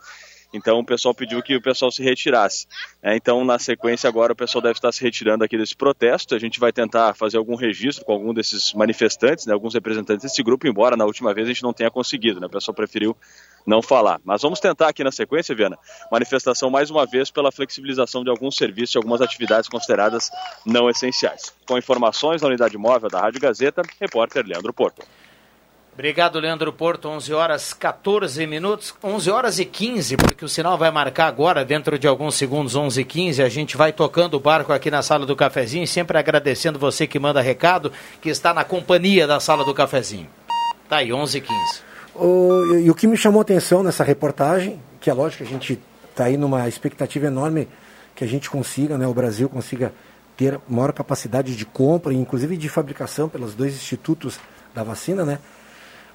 Então o pessoal pediu que o pessoal se retirasse. É, então, na sequência, agora o pessoal deve estar se retirando aqui desse protesto. A gente vai tentar fazer algum registro com algum desses manifestantes, né, alguns representantes desse grupo, embora na última vez a gente não tenha conseguido. Né, o pessoal preferiu não falar. Mas vamos tentar aqui na sequência, Viana, manifestação mais uma vez pela flexibilização de alguns serviços e algumas atividades consideradas não essenciais. Com informações na unidade móvel da Rádio Gazeta, repórter Leandro Porto. Obrigado, Leandro Porto. 11 horas 14 minutos, 11 horas e 15, porque o sinal vai marcar agora, dentro de alguns segundos, 11 e 15. A gente vai tocando o barco aqui na sala do cafezinho, sempre agradecendo você que manda recado, que está na companhia da sala do cafezinho. Tá aí, 11 e 15. O, e o que me chamou atenção nessa reportagem, que é lógico que a gente está aí numa expectativa enorme que a gente consiga, né, o Brasil consiga ter maior capacidade de compra, inclusive de fabricação pelos dois institutos da vacina, né?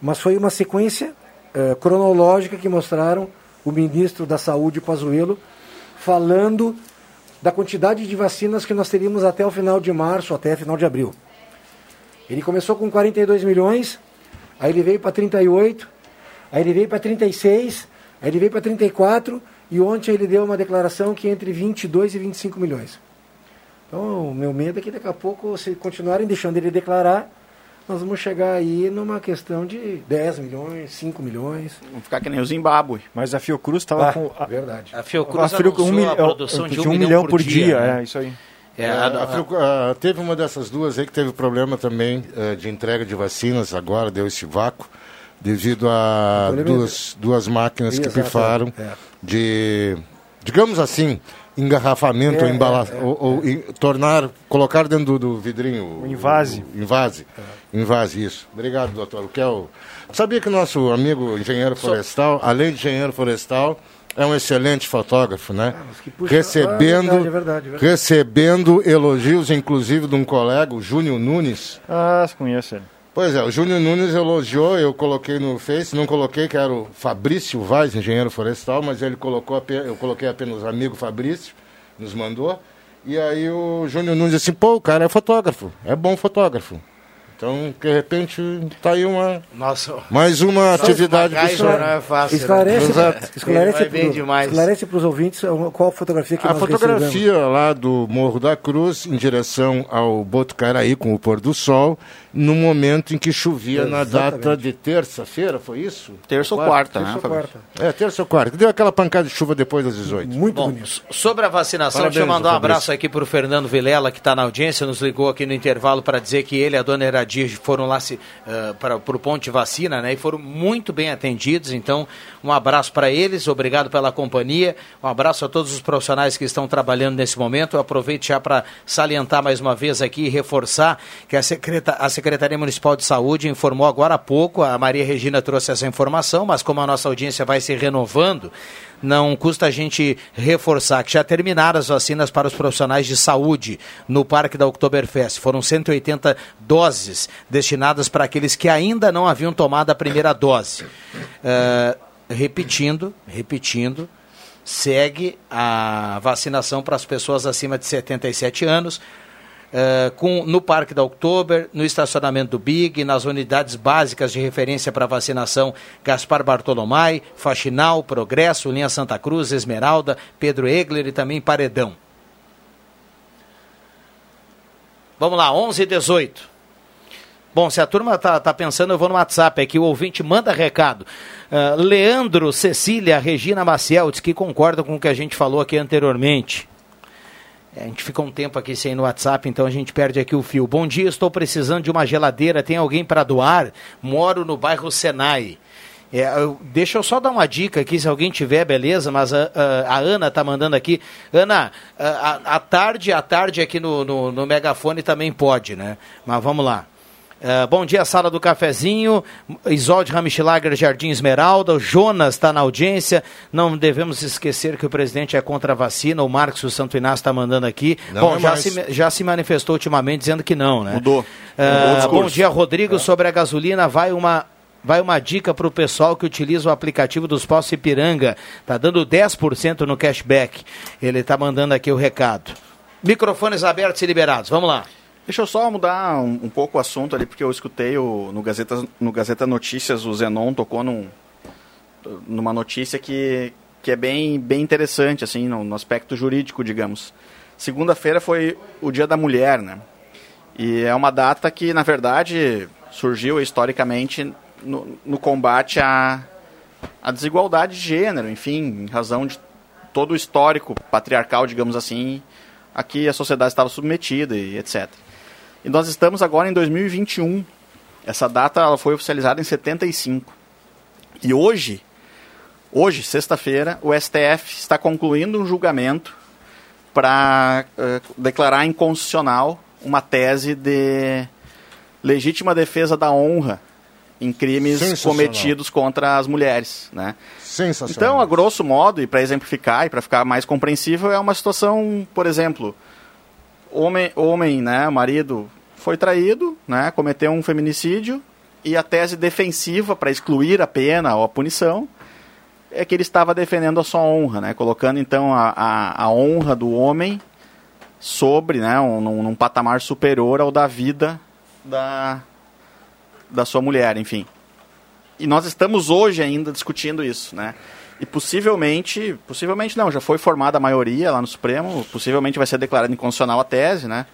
Mas foi uma sequência uh, cronológica que mostraram o ministro da Saúde, Pazuello, falando da quantidade de vacinas que nós teríamos até o final de março, até final de abril. Ele começou com 42 milhões, aí ele veio para 38, aí ele veio para 36, aí ele veio para 34 e ontem ele deu uma declaração que é entre 22 e 25 milhões. Então, o meu medo é que daqui a pouco, se continuarem deixando ele declarar, nós vamos chegar aí numa questão de 10 milhões, 5 milhões. Vamos ficar que nem o Zimbábue. Mas a Fiocruz estava Ah, com. A, verdade. A Fiocruz a Fiocruz, um, mil- a produção de um, milhão, por dia, né? é isso aí. É, É, a- a Fiocru- ah, teve uma dessas duas aí que teve problema também eh, de entrega de vacinas, agora deu esse vácuo, devido a duas, duas máquinas que Exato, pifaram é. de, digamos assim, engarrafamento, É, ou, embala- é, é, ou, ou tornar, colocar dentro do, do vidrinho. O invase. o invase. Invase, isso. Obrigado, doutor. O que é o... Sabia que o nosso amigo engenheiro florestal, além de engenheiro florestal, é um excelente fotógrafo, né? que puxa- recebendo, Ah, é verdade, é verdade, é verdade. recebendo elogios, inclusive, de um colega, o Júnior Nunes. Ah, conhece ele. Pois é, o Júnior Nunes elogiou, eu coloquei no Face, não coloquei que era o Fabrício Vaz, engenheiro florestal, mas ele colocou, eu coloquei apenas amigo Fabrício, nos mandou. E aí o Júnior Nunes disse, pô, o cara é fotógrafo, é bom fotógrafo. Então, de repente, tá aí uma, Nossa, mais uma atividade do senhor. não é fácil. Esclarece, né? Esclarece, Vai bem pro- demais. esclarece para os ouvintes qual a fotografia que A nós fotografia lá do Morro da Cruz, em direção ao Botucaraí, com o pôr do sol, no momento em que chovia na data de terça-feira, foi isso? Terça ou quarta, né, Terça ou quarta. É, terça ou quarta. Deu aquela pancada de chuva depois das 18. Muito Bom, bonito. sobre a vacinação, Parabéns, deixa eu mandar um abraço aqui para o Fernando Vilela, que está na audiência, nos ligou aqui no intervalo para dizer que ele e a dona Foram lá se, ah, para o ponto de vacina, né? E foram muito bem atendidos. Então, um abraço para eles, obrigado pela companhia. Um abraço a todos os profissionais que estão trabalhando nesse momento. Eu aproveito já para salientar mais uma vez aqui e reforçar que a, Secreta- a Secretaria Municipal de Saúde informou agora há pouco, a Maria Regina trouxe essa informação, mas como a nossa audiência vai se renovando, não custa a gente reforçar que já terminaram as vacinas para os profissionais de saúde no Parque da Oktoberfest. Foram 180 doses destinadas para aqueles que ainda não haviam tomado a primeira dose. Eh, repetindo, repetindo, segue a vacinação para as pessoas acima de 77 anos. Eh, com, no Parque da Oktober, no estacionamento do Big, nas unidades básicas de referência para vacinação Gaspar Bartolomai, Faxinal, Progresso, Linha Santa Cruz, Esmeralda, Pedro Egler e também Paredão. Vamos lá, 11 e 18. Bom, se a turma tá, tá pensando, eu vou no WhatsApp aqui, o ouvinte manda recado. Ah, Leandro, Cecília, Regina Maciel, diz que concorda com o que a gente falou aqui anteriormente. É, a gente fica um tempo aqui sem no WhatsApp, então a gente perde aqui o fio. Bom dia, estou precisando de uma geladeira, tem alguém para doar? Moro no bairro Senai. É, eu- deixa eu só dar uma dica aqui, se alguém tiver, beleza, mas a, a- a Ana tá mandando aqui. Ana, a, a- tarde, à tarde aqui no, no, no megafone também pode, né? Mas vamos lá. Ah, bom dia, sala do cafezinho. Isolde Ramichilager, Jardim Esmeralda. O Jonas está na audiência. Não devemos esquecer que o presidente é contra a vacina. O Marcos o Santo Inácio está mandando aqui. Não bom, é já mais. se, já se manifestou ultimamente dizendo que não, né? Mudou. Discurso. bom dia, Rodrigo. Sobre a gasolina, vai uma. Vai uma dica para o pessoal que utiliza o aplicativo dos Postos Ipiranga. Tá dando 10% no cashback. Ele está mandando aqui o recado. Microfones abertos e liberados. Vamos lá. Deixa eu só mudar um, um pouco o assunto ali, porque eu escutei o, no, Gazeta, no Gazeta Notícias, o Zenon tocou num, numa notícia que que é bem, bem interessante, assim, no, no aspecto jurídico, digamos. Segunda-feira foi o Dia da Mulher, né? E é uma data que, na verdade, surgiu historicamente no, no combate à, à desigualdade de gênero, enfim, em razão de todo o histórico patriarcal, digamos assim, a que a sociedade estava submetida e etc. E nós estamos agora em 2021. Essa data ela foi oficializada em 75. E hoje, hoje, sexta-feira, o STF está concluindo um julgamento para uh, declarar inconstitucional uma tese de legítima defesa da honra em crimes cometidos contra as mulheres, né? Sensacional. Então, a grosso modo, e para exemplificar e para ficar mais compreensível, é uma situação, por exemplo, homem, homem, né, marido foi traído, né, cometeu um feminicídio e a tese defensiva para excluir a pena ou a punição é que ele estava defendendo a sua honra, né, colocando então a, a, a honra do homem sobre, né, um, num, patamar superior ao da vida da, da sua mulher, enfim. E nós estamos hoje ainda discutindo isso, né? E possivelmente, possivelmente não, já foi formada a maioria lá no Supremo, possivelmente vai ser declarada inconstitucional a tese, né?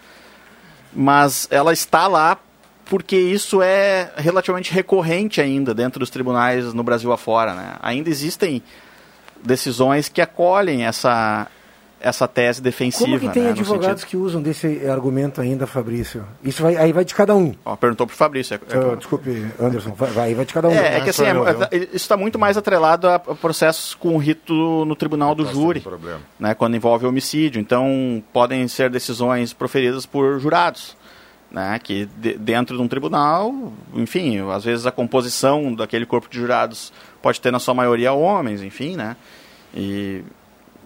Mas ela está lá porque isso é relativamente recorrente ainda dentro dos tribunais no Brasil afora, né? Ainda existem decisões que acolhem essa essa tese defensiva. Como que tem né, advogados que usam desse argumento ainda, Fabrício? Isso vai, aí vai de cada um. Ó, perguntou para o Fabrício. É, uh, desculpe, Anderson, vai, vai, vai de cada um. É, é que assim, é, isso está muito mais atrelado a processos com rito no tribunal do júri, né, quando envolve homicídio. Então, podem ser decisões proferidas por jurados. Né, que de, dentro de um tribunal, enfim, às vezes a composição daquele corpo de jurados pode ter na sua maioria homens, enfim, né? E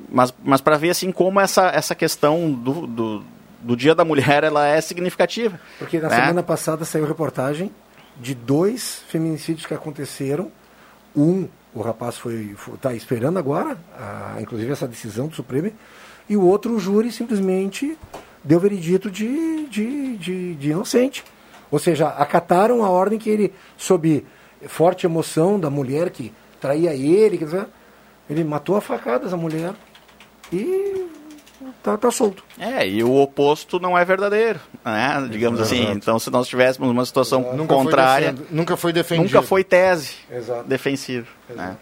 mas, mas para ver assim como essa, essa questão do, do, do, Dia da Mulher ela é significativa. Porque na né? semana passada saiu reportagem de dois feminicídios que aconteceram. Um, o rapaz foi está esperando agora, a, inclusive essa decisão do Supremo, e o outro, o júri simplesmente deu veredito de, de, de, de inocente. Ou seja, acataram a ordem que ele, sob forte emoção da mulher que traía ele, quer dizer, ele matou a facadas a mulher e tá, tá solto. É, e o oposto não é verdadeiro, né? Digamos Exato. assim. Então, se nós tivéssemos uma situação nunca contrária, foi nunca foi defendido. Nunca foi tese Exato. defensiva, né?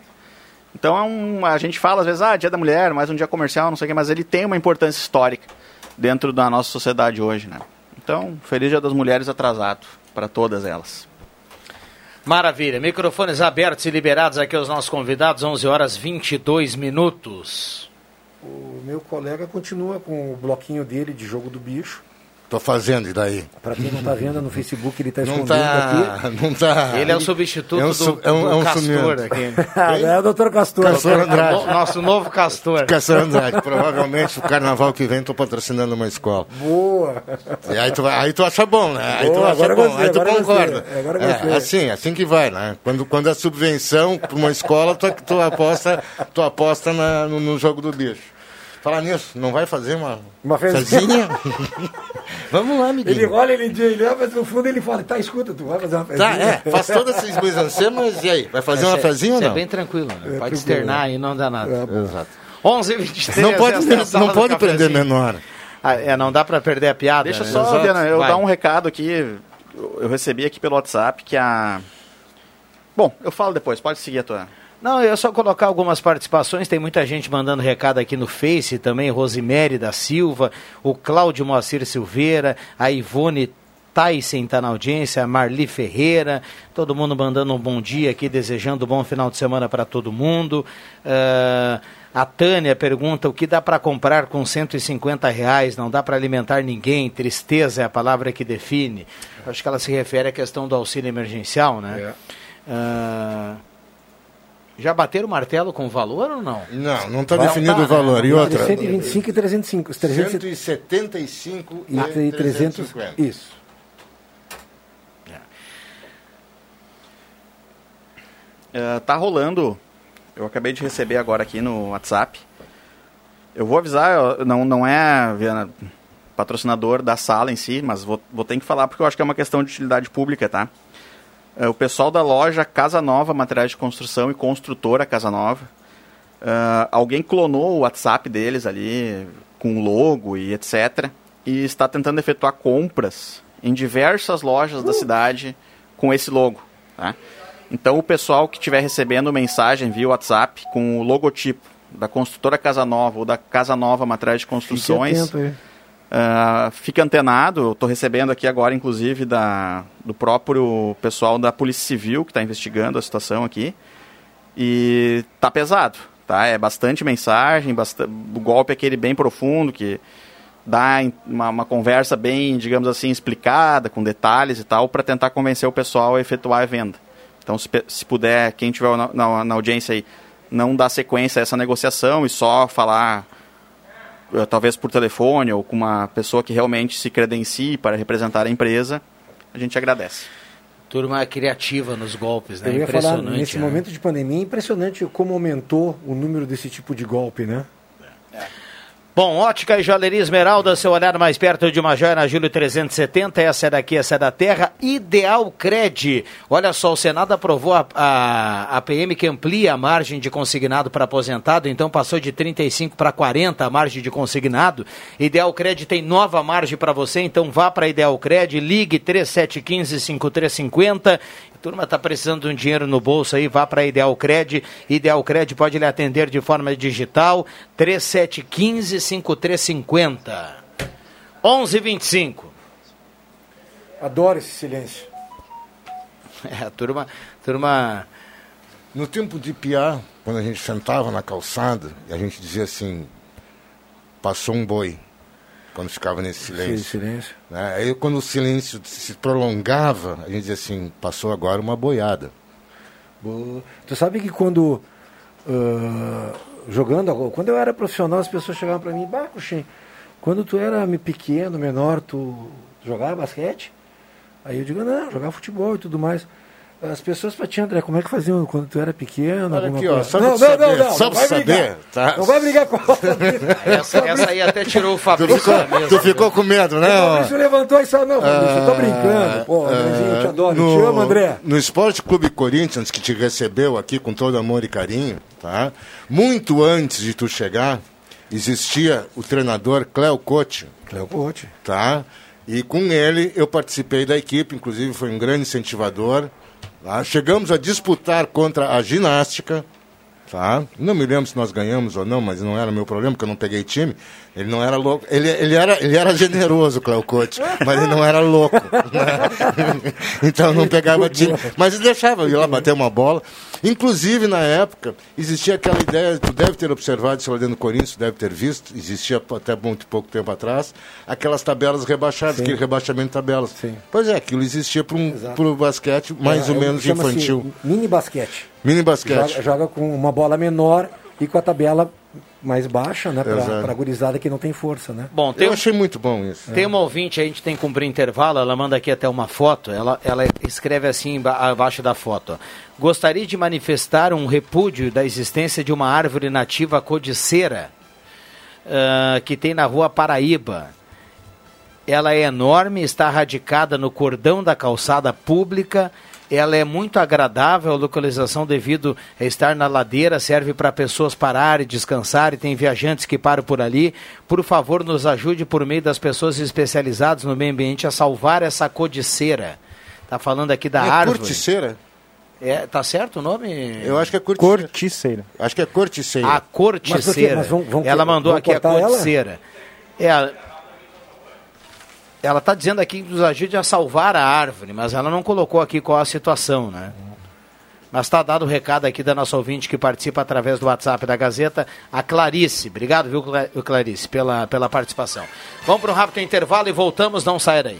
Então, é um, a gente fala às vezes, ah, dia da mulher, mais um dia comercial, não sei o que, mas ele tem uma importância histórica dentro da nossa sociedade hoje, né? Então, feliz dia das mulheres atrasado para todas elas. Maravilha. Microfones abertos e liberados aqui aos nossos convidados, 11 horas 22 minutos. O meu colega continua com o bloquinho dele de jogo do bicho. Tô fazendo, e daí? Para quem não está vendo no Facebook, ele está escondendo tá, aqui. Não tá. Ele é o substituto é um, do, é um, do é um Castor aqui. é o doutor Castor. Castor Andrade. Nosso novo Castor. Castor Andrade. Provavelmente o carnaval que vem estou patrocinando uma escola. Boa. E aí tu, aí tu acha bom, né? Aí Boa, tu acha bom, aí tu concorda. É, assim, assim que vai, né? Quando, quando é subvenção para uma escola, tu, tu aposta, tu aposta na, no, no jogo do bicho. Falar nisso, não vai fazer uma, uma fezinha? Vamos lá, menino. Ele olha, ele, ele olha, mas no fundo ele fala, tá, escuta, tu vai fazer uma fezinha? Tá, é, faz todas essas mise e aí, vai fazer uma fezinha ou não? é bem tranquilo, né? Pode externar aí, não dá nada. É, Exato. 11 23 Não pode, não pode prender menor. Ah, é, não dá para perder a piada. Deixa né? só, Exato. Diana, eu vai. dar um recado aqui. Eu recebi aqui pelo WhatsApp que a. Bom, eu falo depois, pode seguir a tua. Não, eu só colocar algumas participações. Tem muita gente mandando recado aqui no Face também. Rosemary da Silva, o Cláudio Moacir Silveira, a Ivone Tyson está na audiência, a Marli Ferreira, todo mundo mandando um bom dia aqui, desejando um bom final de semana para todo mundo. Uh, a Tânia pergunta o que dá para comprar com 150 reais, não dá para alimentar ninguém, tristeza é a palavra que define. Acho que ela se refere à questão do auxílio emergencial, né? É. Uh, já bateram o martelo com o valor ou não? Não, não está definido tá, o valor. E outra? 125 e 305. 175 e, e 350. Isso. É. Uh, tá rolando. Eu acabei de receber agora aqui no WhatsApp. Eu vou avisar, não, não é Viana, patrocinador da sala em si, mas vou, vou ter que falar porque eu acho que é uma questão de utilidade pública, tá? É, o pessoal da loja Casa Nova Materiais de Construção e construtora Casa Nova ah, alguém clonou o WhatsApp deles ali com logo e etc. E está tentando efetuar compras em diversas lojas da cidade com esse logo. Tá? Então o pessoal que estiver recebendo mensagem via WhatsApp com o logotipo da construtora Casa Nova ou da Casa Nova Matriz de Construções, atento ah, fica antenado. Estou recebendo aqui agora, inclusive, da, do próprio pessoal da Polícia Civil que está investigando a situação aqui. E tá pesado, tá? É bastante mensagem, o golpe é aquele bem profundo que dá uma, uma conversa bem, digamos assim, explicada, com detalhes e tal, para tentar convencer o pessoal a efetuar a venda. Então, se, se puder, quem tiver na, na- na audiência aí, não dar sequência a essa negociação e só falar, talvez por telefone ou com uma pessoa que realmente se credencie para representar a empresa, a gente agradece. Turma criativa nos golpes, né? Eu ia falar, Impressionante. nesse né? momento de pandemia, é impressionante como aumentou o número desse tipo de golpe, né? Bom, ótica e joalheria Esmeralda, seu olhar mais perto de uma joia na Júlio 370, essa é daqui, essa é da terra. Ideal Cred. Olha só, o Senado aprovou a, a, a PM que amplia a margem de consignado para aposentado, então passou de 35 para 40 a margem de consignado. Ideal Cred tem nova margem para você, então vá para Ideal Cred, ligue 3715-5350. Turma está precisando de um dinheiro no bolso aí, vá para Ideal Cred. Ideal Cred pode lhe atender de forma digital. 3715-5350. 11:25. Adoro esse silêncio. É, a turma, turma. No tempo de piar, quando a gente sentava na calçada, e a gente dizia assim, passou um boi, quando ficava nesse silêncio. Esse silêncio. Né? Aí quando o silêncio se prolongava, a gente dizia assim, passou agora uma boiada. Boa. Tu sabe que quando ah, jogando, quando eu era profissional, as pessoas chegavam para mim, bah, Cuxim, quando tu era pequeno, menor, tu jogava basquete? Aí eu digo, não, jogava futebol e tudo mais. As pessoas para ti, André, como é que faziam quando tu era pequeno? Olha aqui, ó, coisa? só não, não, saber, não, não, só não vai saber, brigar. tá? Não vai brigar com Essa, essa aí até tirou o Tu Fabrício ficou, da mesa. tu ficou com medo, né? O? Fabrício levantou e saiu, não, Fabrício, eu tô Ah, brincando. Pô, Andrezinho, eu te adoro, no, te amo, André. No Esporte Clube Corinthians, que te recebeu aqui com todo amor e carinho, tá? Muito antes de tu chegar, existia o treinador Cléo Cote. Cléo Cote. Tá? E com ele eu participei da equipe, inclusive foi um grande incentivador. Tá? Chegamos a disputar contra a ginástica. Tá? Não me lembro se nós ganhamos ou não, mas não era meu problema, porque eu não peguei time. Ele não era louco. Ele, ele, era, ele era generoso, Cléo Cote, mas ele não era louco. né? então não pegava time. Mas ele deixava eu ir lá bater uma bola. Inclusive, na época, existia aquela ideia, tu deve ter observado isso lá dentro do Corinthians, tu deve ter visto, existia até muito pouco tempo atrás, aquelas tabelas rebaixadas, aquele rebaixamento de tabelas. Pois é, aquilo existia para um pro basquete mais É, ou menos chama-se infantil. Mini basquete. Mini basquete. Joga, joga com uma bola menor e com a tabela mais baixa, né? Pra, Exato. pra gurizada que não tem força, né? Bom, tem Eu um- achei muito bom isso. Tem uma ouvinte, a gente tem que cumprir intervalo, ela manda aqui até uma foto, ela, ela escreve assim abaixo da foto. Gostaria de manifestar um repúdio da existência de uma árvore nativa codiceira ah, que tem na rua Paraíba. Ela é enorme, está radicada no cordão da calçada pública. Ela é muito agradável a localização devido a estar na ladeira, serve para pessoas pararem, descansarem, tem viajantes que param por ali. Por favor, nos ajude por meio das pessoas especializadas no meio ambiente a salvar essa codiceira. Tá falando aqui da É árvore. corticeira? É, tá certo o nome? Eu acho que é corticeira. Corticeira. Acho que é corticeira. A corticeira. Mas vão- vão- ela mandou aqui a cortar ela? corticeira. É, a- ela está dizendo aqui que nos ajude a salvar a árvore, mas ela não colocou aqui qual a situação, né? Mas está dado o recado aqui da nossa ouvinte que participa através do WhatsApp da Gazeta, a Clarice. Obrigado, viu, Cla- Clarice, pela, pela participação. Vamos para um rápido intervalo e voltamos, não saia daí.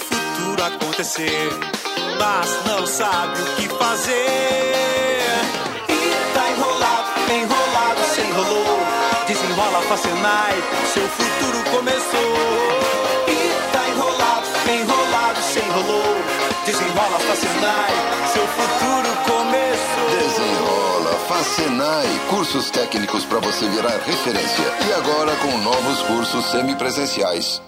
o futuro acontecer, mas não sabe o que fazer. E tá enrolado, enrolado. Facenai, seu futuro começou. E tá enrolado, enrolado, se enrolou. Desenrola, Facenai, seu futuro começou. Desenrola, Facenai, cursos técnicos para você virar referência. E agora com novos cursos semipresenciais.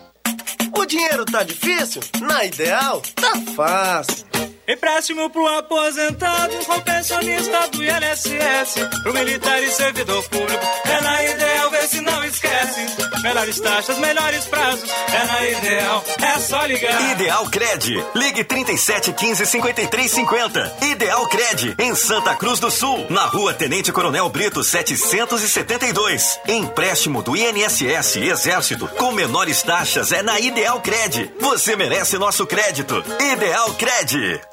O dinheiro tá difícil? Na Ideal, tá fácil. Empréstimo pro aposentado, com pensionista do INSS, pro militar e servidor público. É na Ideal, vê se não esquece. Melhores taxas, melhores prazos. É na Ideal, é só ligar. Ideal Cred. Ligue 37 15 53 50. Ideal Cred, em Santa Cruz do Sul, na rua Tenente Coronel Brito 772. Empréstimo do INSS Exército com menores taxas é na Ideal Cred. Você merece nosso crédito. Ideal Cred.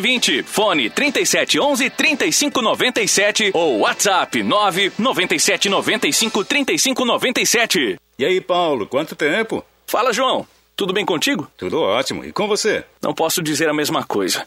Fone 37 Fone 3711-3597 ou WhatsApp 997953597. E aí, Paulo, quanto tempo? Fala, João. Tudo bem contigo? Tudo ótimo. E com você? Não posso dizer a mesma coisa.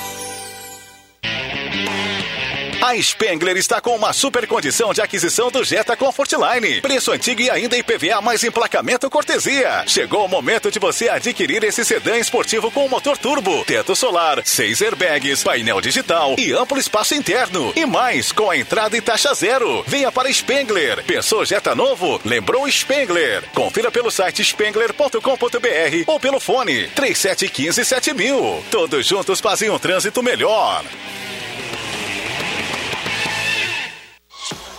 A Spengler está com uma super condição de aquisição do Jetta Comfortline. Preço antigo e ainda IPVA mais emplacamento cortesia. Chegou o momento de você adquirir esse sedã esportivo com motor turbo, teto solar, seis airbags, painel digital e amplo espaço interno. E mais, com a entrada e taxa zero. Venha para Spengler. Pensou Jetta novo? Lembrou Spengler. Confira pelo site spengler.com.br ou pelo fone 3715 7000. Todos juntos fazem um trânsito melhor.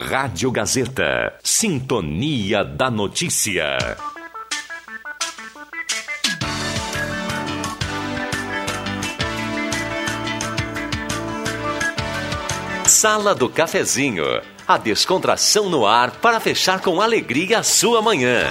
Rádio Gazeta. Sintonia da Notícia. Sala do Cafezinho. A descontração no ar para fechar com alegria a sua manhã.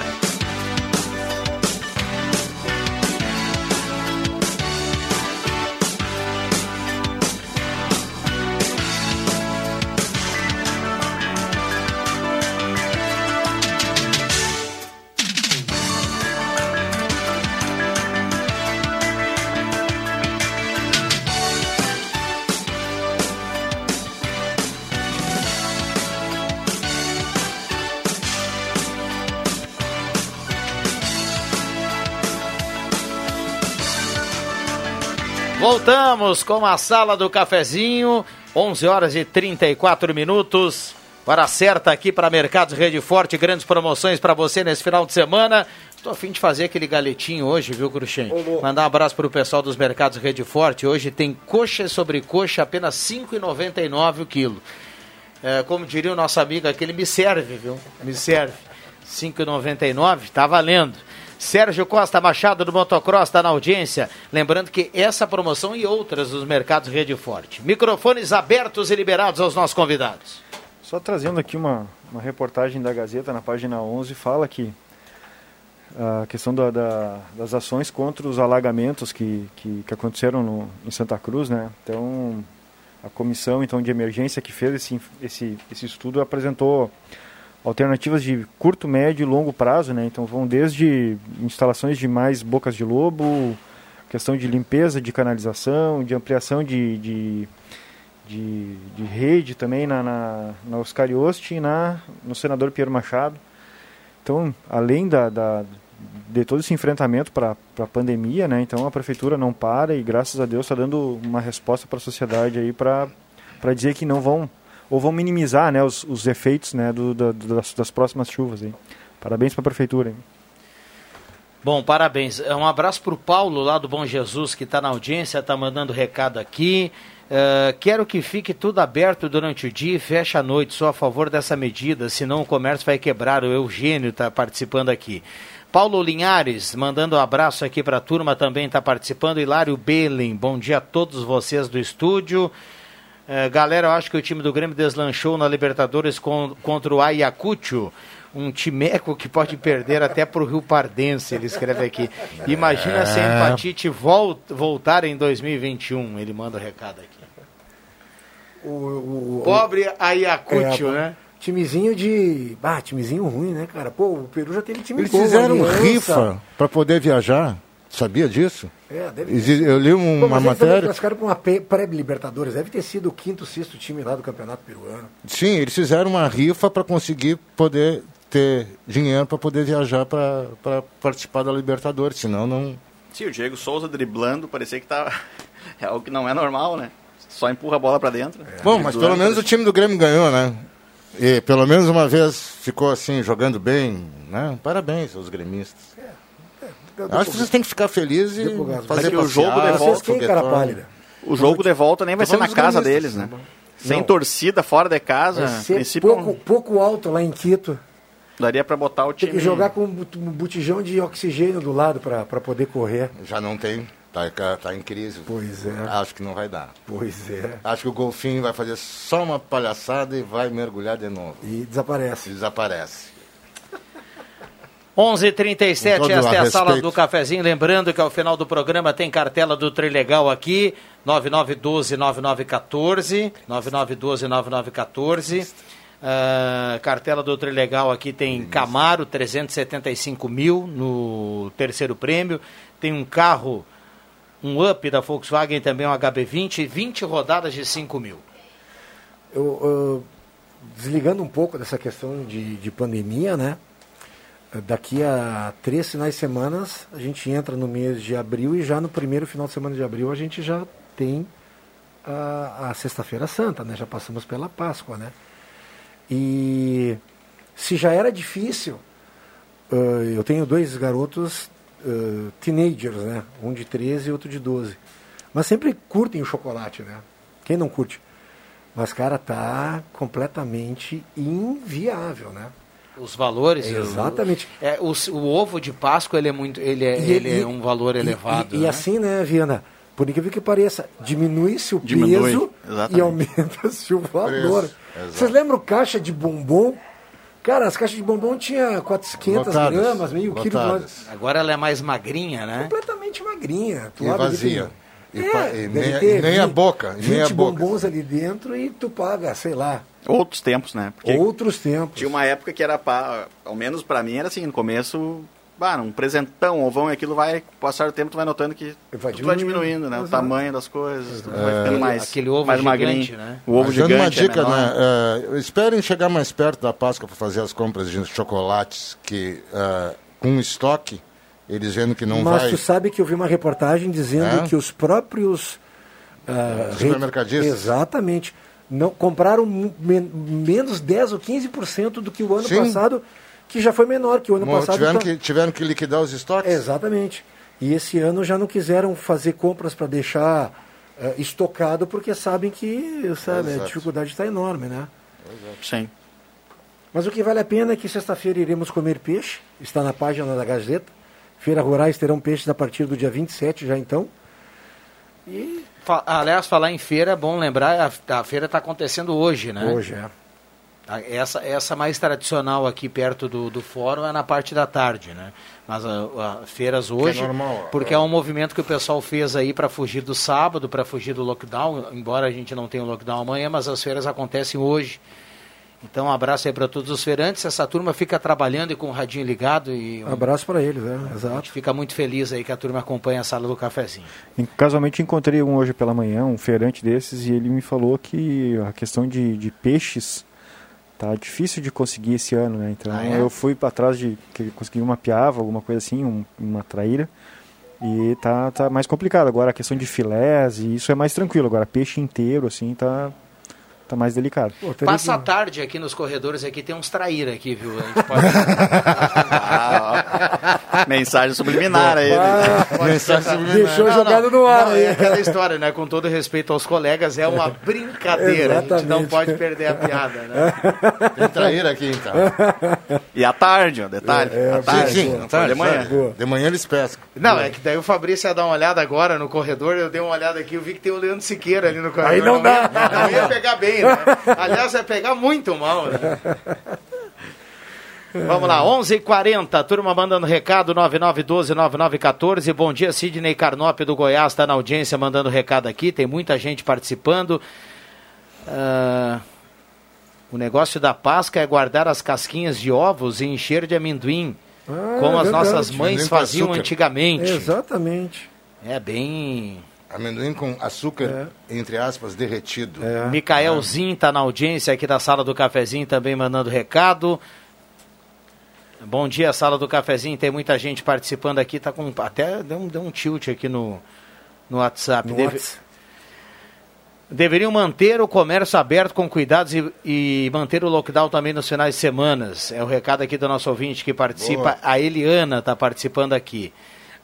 Voltamos com a sala do cafezinho, 11 horas e 34 minutos. Para certa aqui para Mercados Rede Forte, grandes promoções para você nesse final de semana. Estou a fim de fazer aquele galetinho hoje, viu, Cruxem? Mandar um abraço para o pessoal dos Mercados Rede Forte. Hoje tem coxa sobre coxa, apenas R$ 5,99 o quilo. É, como diria o nosso amigo aquele, me serve, viu? Me serve. R$ 5,99, tá valendo. Sérgio Costa Machado do Motocross está na audiência. Lembrando que essa promoção e outras dos mercados Rede Forte. Microfones abertos e liberados aos nossos convidados. Só trazendo aqui uma, uma reportagem da Gazeta na página 11, fala que a questão da, da, das ações contra os alagamentos que, que, que aconteceram no, em Santa Cruz, né? Então, a comissão então de emergência que fez esse, esse, esse estudo apresentou alternativas de curto, médio e longo prazo, né? Então vão desde instalações de mais bocas de lobo, questão de limpeza de canalização, de ampliação de, de, de, de rede também na, na, na Oscar Yost e na, no senador Pierre Machado. Então, além da, da de todo esse enfrentamento para a pandemia, né? Então a prefeitura não para e graças a Deus está dando uma resposta para a sociedade aí para dizer que não vão ou vão minimizar, né, os, os efeitos, né, do, do das, das, próximas chuvas. Aí. Parabéns para a prefeitura. Hein? Bom, parabéns. Um abraço para o Paulo lá do Bom Jesus que está na audiência, está mandando recado aqui. Uh, quero que fique tudo aberto durante o dia e feche a noite. Sou a favor dessa medida, senão o comércio vai quebrar. O Eugênio está participando aqui. Paulo Linhares, mandando um abraço aqui para a turma, também está participando. Hilário Belen, bom dia a todos vocês do estúdio. Uh, galera, eu acho que o time do Grêmio deslanchou na Libertadores com, contra o Ayacucho um timeco que pode perder até para o Rio Pardense, ele escreve aqui. Imagina é. se a é. empatite volta, voltar em 2021, ele manda o um recado aqui. O, o, Pobre Ayacucho, é, né? Timezinho de. Ah, timezinho ruim, né, cara? Pô, o Peru já teve time Eles bom, fizeram aliança. rifa para poder viajar. Sabia disso? É, deve ter. Eu li um, Pô, uma matéria. Eles classificaram para uma pré-Libertadores. Deve ter sido o quinto, sexto time lá do Campeonato Peruano. Sim, eles fizeram uma rifa para conseguir poder ter dinheiro para poder viajar para participar da Libertadores, senão não. Sim, o Diego Souza driblando, parecia que tá. É algo que não é normal, né? Só empurra a bola para dentro. É. Bom, mas pelo menos o time do Grêmio ganhou, né? E pelo menos uma vez ficou assim, jogando bem, né? Parabéns aos gremistas. Acho que vocês têm que ficar felizes e fazer o jogo de volta. Cara pálida. O jogo de volta nem vai ser na casa deles, né? Sem torcida, fora de casa. Vai ser pouco, pouco alto lá em Quito. Daria para botar o time. Tem que jogar com um botijão de oxigênio do lado para poder correr. Já não tem. Tá, tá em crise. Pois é. Acho que não vai dar. Pois é. Acho que o golfinho vai fazer só uma palhaçada e vai mergulhar de novo. E desaparece. E desaparece. 11:37 esta é a sala do cafezinho. Lembrando que ao final do programa tem cartela do Trilegal aqui, 9912-9914, 9912-9914. Uh, cartela do Trilegal aqui tem Camaro, 375 mil no terceiro prêmio. Tem um carro, um Up da Volkswagen, também um HB20, 20 rodadas de 5 mil. Eu, uh, desligando um pouco dessa questão de, de pandemia, né? Daqui a três finais de semana a gente entra no mês de abril e já no primeiro final de semana de abril a gente já tem a, a Sexta-feira Santa, né? Já passamos pela Páscoa, né? E se já era difícil, uh, eu tenho dois garotos uh, teenagers, né? Um de 13 e outro de 12. Mas sempre curtem o chocolate, né? Quem não curte? Mas, cara, tá completamente inviável, né? Os valores. Exatamente. O, é, o, o, ovo de Páscoa ele é muito, ele é, e, ele é e, é um valor e, elevado. E, né? assim, né, Viana? Por incrível que pareça, diminui-se o Diminui, peso exatamente. e aumenta-se o valor. Vocês lembram caixa de bombom? Cara, as caixas de bombom tinha 400 gramas, meio quilo. Agora ela é mais magrinha, né? Completamente magrinha. Tu e vazia. E, é, e nem, ter, nem 20, a boca. 20 nem a bombons ali dentro e tu paga, sei lá. Outros tempos, né? Porque Outros tempos. Tinha uma época que era, pra, ao menos para mim, era assim, no começo, bah, um presentão, ovão, e aquilo vai, passar o tempo, tu vai notando que vai diminuindo, vai diminuindo né? O tamanho das coisas, é, vai ficando mais, aquele ovo mais gigante, magrinho. Né? O ovo gigante uma dica, é né? Uh, esperem chegar mais perto da Páscoa para fazer as compras de chocolates que uh, com estoque eles vendo que não Mas vai... tu sabe que eu vi uma reportagem dizendo é? que os próprios... Uh, Supermercadistas? Exatamente. Não, compraram men menos 10 ou 15% do que o ano Sim. passado que já foi menor que o ano Bom, passado. Tiveram, tá... que, tiveram que liquidar os estoques? Exatamente. E esse ano já não quiseram fazer compras para deixar uh, estocado, porque sabem que sabe, a dificuldade está enorme, né? Exato. Sim. Mas o que vale a pena é que sexta-feira iremos comer peixe, está na página da Gazeta. Feira Rurais terão peixes a partir do dia 27 já então. E... Aliás, falar em feira, é bom lembrar, a, a feira está acontecendo hoje, né? Hoje, é. Essa, essa mais tradicional aqui perto do, do fórum é na parte da tarde, né? Mas a, a feiras hoje, é normal, porque é um movimento que o pessoal fez aí para fugir do sábado, para fugir do lockdown, embora a gente não tenha o lockdown amanhã, mas as feiras acontecem hoje. Então, um abraço aí para todos os feirantes. Essa turma fica trabalhando e com o radinho ligado. E um Abraço para eles, é, A exato. gente fica muito feliz aí que a turma acompanha a sala do cafezinho. Em- Casualmente encontrei um hoje pela manhã, um feirante desses, e ele me falou que a questão de, de peixes tá difícil de conseguir esse ano, né? Então Ah, é? eu fui para trás de conseguir uma piava, alguma coisa assim, um- uma traíra, e tá, tá mais complicado. Agora a questão de filés, e isso é mais tranquilo. Agora peixe inteiro, assim, tá, tá mais delicado. Passa a tarde aqui nos corredores, aqui tem uns traíra aqui, viu? A gente pode... Mensagem subliminar aí. né? Mensagem subliminar. Deixou jogado no ar Não, aí. É aquela história, né? Com todo respeito aos colegas, é uma brincadeira. A gente não pode perder a piada, né? Tem traíra aqui, então. E à tarde, ó, detalhe. É, à tarde. sim, sim, Não à tarde, de manhã. De manhã eles pescam. Não, é que daí o Fabrício ia dar uma olhada agora no corredor, eu dei uma olhada aqui, eu vi que tem o Leandro Siqueira ali no corredor. Aí não dá. Ia, não ia pegar bem, né? Aliás, ia pegar muito mal, né? Vamos lá, 11 h 40 turma mandando recado, 9912-9914. Bom dia, Sidney Carnop do Goiás, está na audiência mandando recado aqui, tem muita gente participando. Ah, o negócio da Páscoa é guardar as casquinhas de ovos e encher de amendoim, Ah, como é as verdade. nossas mães faziam antigamente. Exatamente. É bem. Amendoim com açúcar, entre aspas, derretido. Micaelzinho está na audiência aqui da sala do cafezinho também mandando recado. Bom dia, sala do cafezinho. Tem muita gente participando aqui. Tá com até deu um, deu um tilt aqui no, no WhatsApp. No Deve- Whats. Deveriam manter o comércio aberto com cuidados e, e manter o lockdown também nos finais de semanas. É o recado aqui do nosso ouvinte que participa. Boa. A Eliana está participando aqui.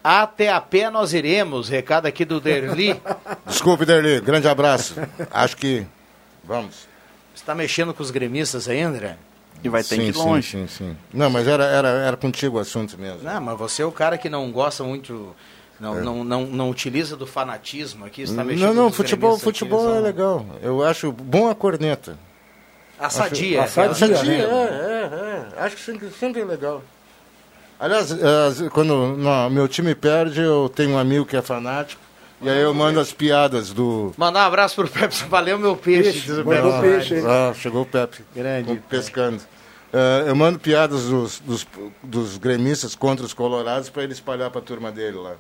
Até a pé nós iremos. Recado aqui do Derli. Desculpe, Derli, grande abraço. Acho que vamos. Você está mexendo com os gremistas aí, André? E vai ter sim, que ir sim, longe. Sim, sim, Não, mas era, era, era contigo o assunto mesmo. Não, mas você é o cara que não gosta muito, não, não, não, não utiliza do fanatismo aqui, você tá mexendo não, não, com os futebol, futebol aqui, é legal. Eu acho bom a corneta. A sadia. Acho, aquela- sadia, é, é, é. Acho que sempre, sempre é legal. Aliás, as- quando no, meu time perde, eu tenho um amigo que é fanático, e aí eu mando as piadas do... Mandar um abraço pro Pepe, valeu meu peixe. Peixe, mandou peixe, Soares. Ah, chegou o Pepe. Grande. Pescando. Eh, eu mando piadas dos, dos, dos gremistas contra os colorados para ele espalhar para a turma dele lá.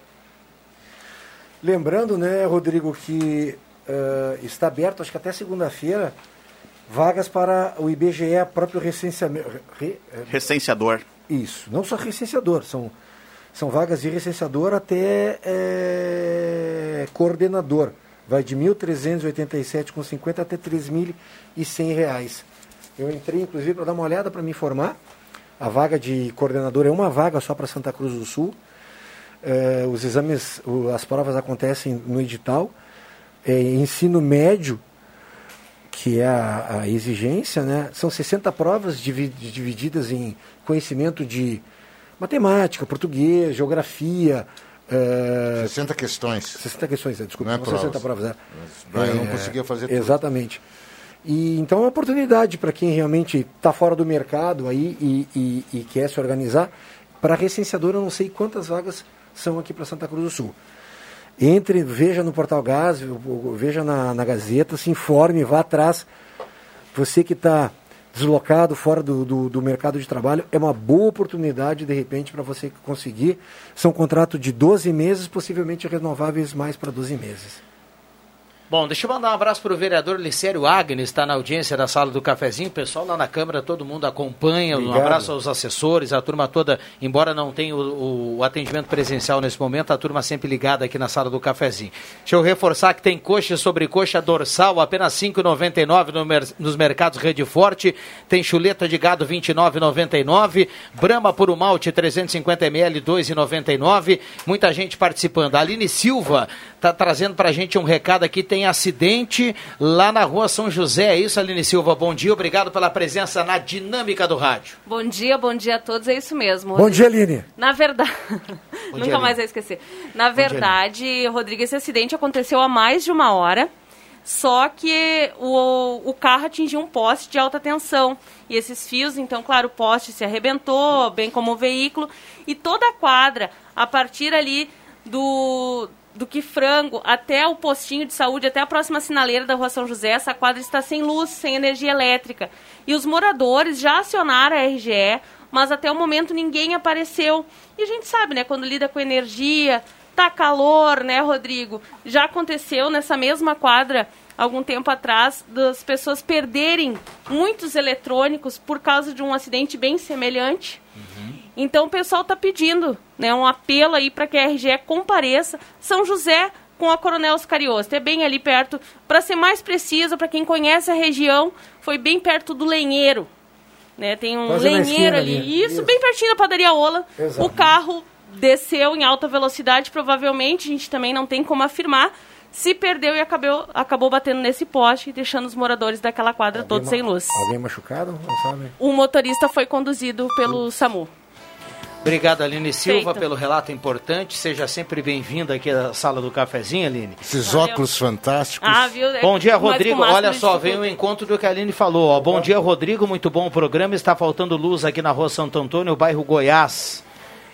Lembrando, né, Rodrigo, que eh, está aberto, acho que até segunda-feira, vagas para o IBGE, próprio recenseamento. re- Recenseador. Isso, não só recenseador, são, são vagas de recenseador até eh, coordenador. Vai de R$ 1.387,50 até 3.100 reais. Eu entrei, inclusive, para dar uma olhada para me informar. A vaga de coordenador é uma vaga só para Santa Cruz do Sul. Eh, os exames, as provas acontecem no edital. É, ensino médio, que é a, a exigência, né? São 60 provas divi- divididas em conhecimento de matemática, português, geografia. eh, 60 questões. 60 questões, é, desculpa, Não é não provas. 60 provas, é. Mas eu não É, conseguia fazer tudo. Exatamente. E, então é uma oportunidade para quem realmente está fora do mercado aí e, e- e quer se organizar. Para recenseador, eu não sei quantas vagas são aqui para Santa Cruz do Sul. Entre, veja no Portal Gás, veja na, na Gazeta, se informe, vá atrás. Você que está deslocado fora do, do, do mercado de trabalho, é uma boa oportunidade, de repente, para você conseguir. São contratos de 12 meses, possivelmente renováveis mais para 12 meses. Bom, deixa eu mandar um abraço para o vereador Licério Agnes, está na audiência da sala do cafezinho. O pessoal lá na Câmara, todo mundo acompanha. Um Obrigado. abraço aos assessores, a turma toda, embora não tenha o, o atendimento presencial nesse momento, a turma sempre ligada aqui na sala do cafezinho. Deixa eu reforçar que tem coxa sobre coxa dorsal, apenas R$ 5,99 no mer- nos mercados Rede Forte. Tem chuleta de gado R$ 29,99. Brama por malte 350 ml, R$ 2,99. Muita gente participando. A Aline Silva está trazendo para a gente um recado aqui. Tem acidente lá na rua São José. É isso, Aline Silva? Bom dia, obrigado pela presença na dinâmica do rádio. Bom dia, bom dia a todos, é isso mesmo. Bom dia, Aline. Na verdade, dia, nunca mais vai esquecer. Na dia, verdade, Rodrigo, esse acidente aconteceu há mais de uma hora, só que o, o carro atingiu um poste de alta tensão. E esses fios, então, claro, o poste se arrebentou, bem como o veículo, e toda a quadra, a partir ali do do que frango até o postinho de saúde, até a próxima sinaleira da Rua São José, essa quadra está sem luz, sem energia elétrica. E os moradores já acionaram a RGE, mas até o momento ninguém apareceu. E a gente sabe, né, quando lida com energia, tá calor, né, Rodrigo? Já aconteceu nessa mesma quadra algum tempo atrás das pessoas perderem muitos eletrônicos por causa de um acidente bem semelhante. Então o pessoal está pedindo né, um apelo aí para que a RGE compareça. São José com a Coronel Oscariosto, é bem ali perto. Para ser mais precisa, para quem conhece a região, foi bem perto do lenheiro. Né, tem um Quase lenheiro ali. ali. Isso, Isso. bem pertinho da padaria Ola. Exato. O carro desceu em alta velocidade, provavelmente, a gente também não tem como afirmar. Se perdeu e acabou, acabou batendo nesse poste e deixando os moradores daquela quadra todos sem luz. Alguém machucado? Não sabe? O motorista foi conduzido pelo SAMU. Obrigado, Aline Silva, Feito. pelo relato importante. Seja sempre bem-vinda aqui à sala do cafezinho, Aline. Esses óculos fantásticos. Ah, viu? É Bom dia, Rodrigo. Olha só, vem o encontro do que a Aline falou. Ó. Bom dia, Rodrigo. Muito bom o programa. Está faltando luz aqui na rua Santo Antônio, bairro Goiás.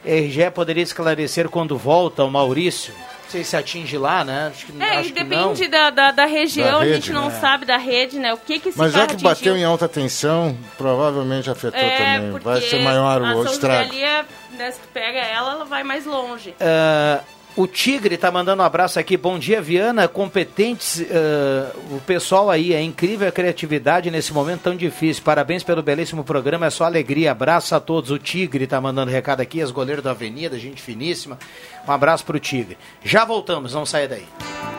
RGE poderia esclarecer quando volta o Maurício? Não sei se atinge lá, né? Acho que, É, acho e que depende não. da, da, da região, Da a rede, gente não né? sabe da rede, né? O que que esse Mas já carro que bateu atingiu. em alta tensão, provavelmente afetou É, também. Vai ser maior a o estrago. ali é, né, se tu pega ela, ela vai mais longe. Ah, o Tigre tá mandando um abraço aqui. Bom dia, Viana. Competentes, ah, o pessoal aí, é incrível a criatividade nesse momento tão difícil. Parabéns pelo belíssimo programa, é só alegria. Abraço a todos. O Tigre tá mandando recado aqui, as goleiras da Avenida, gente finíssima. Um abraço pro Tigre. Já voltamos, não saia daí.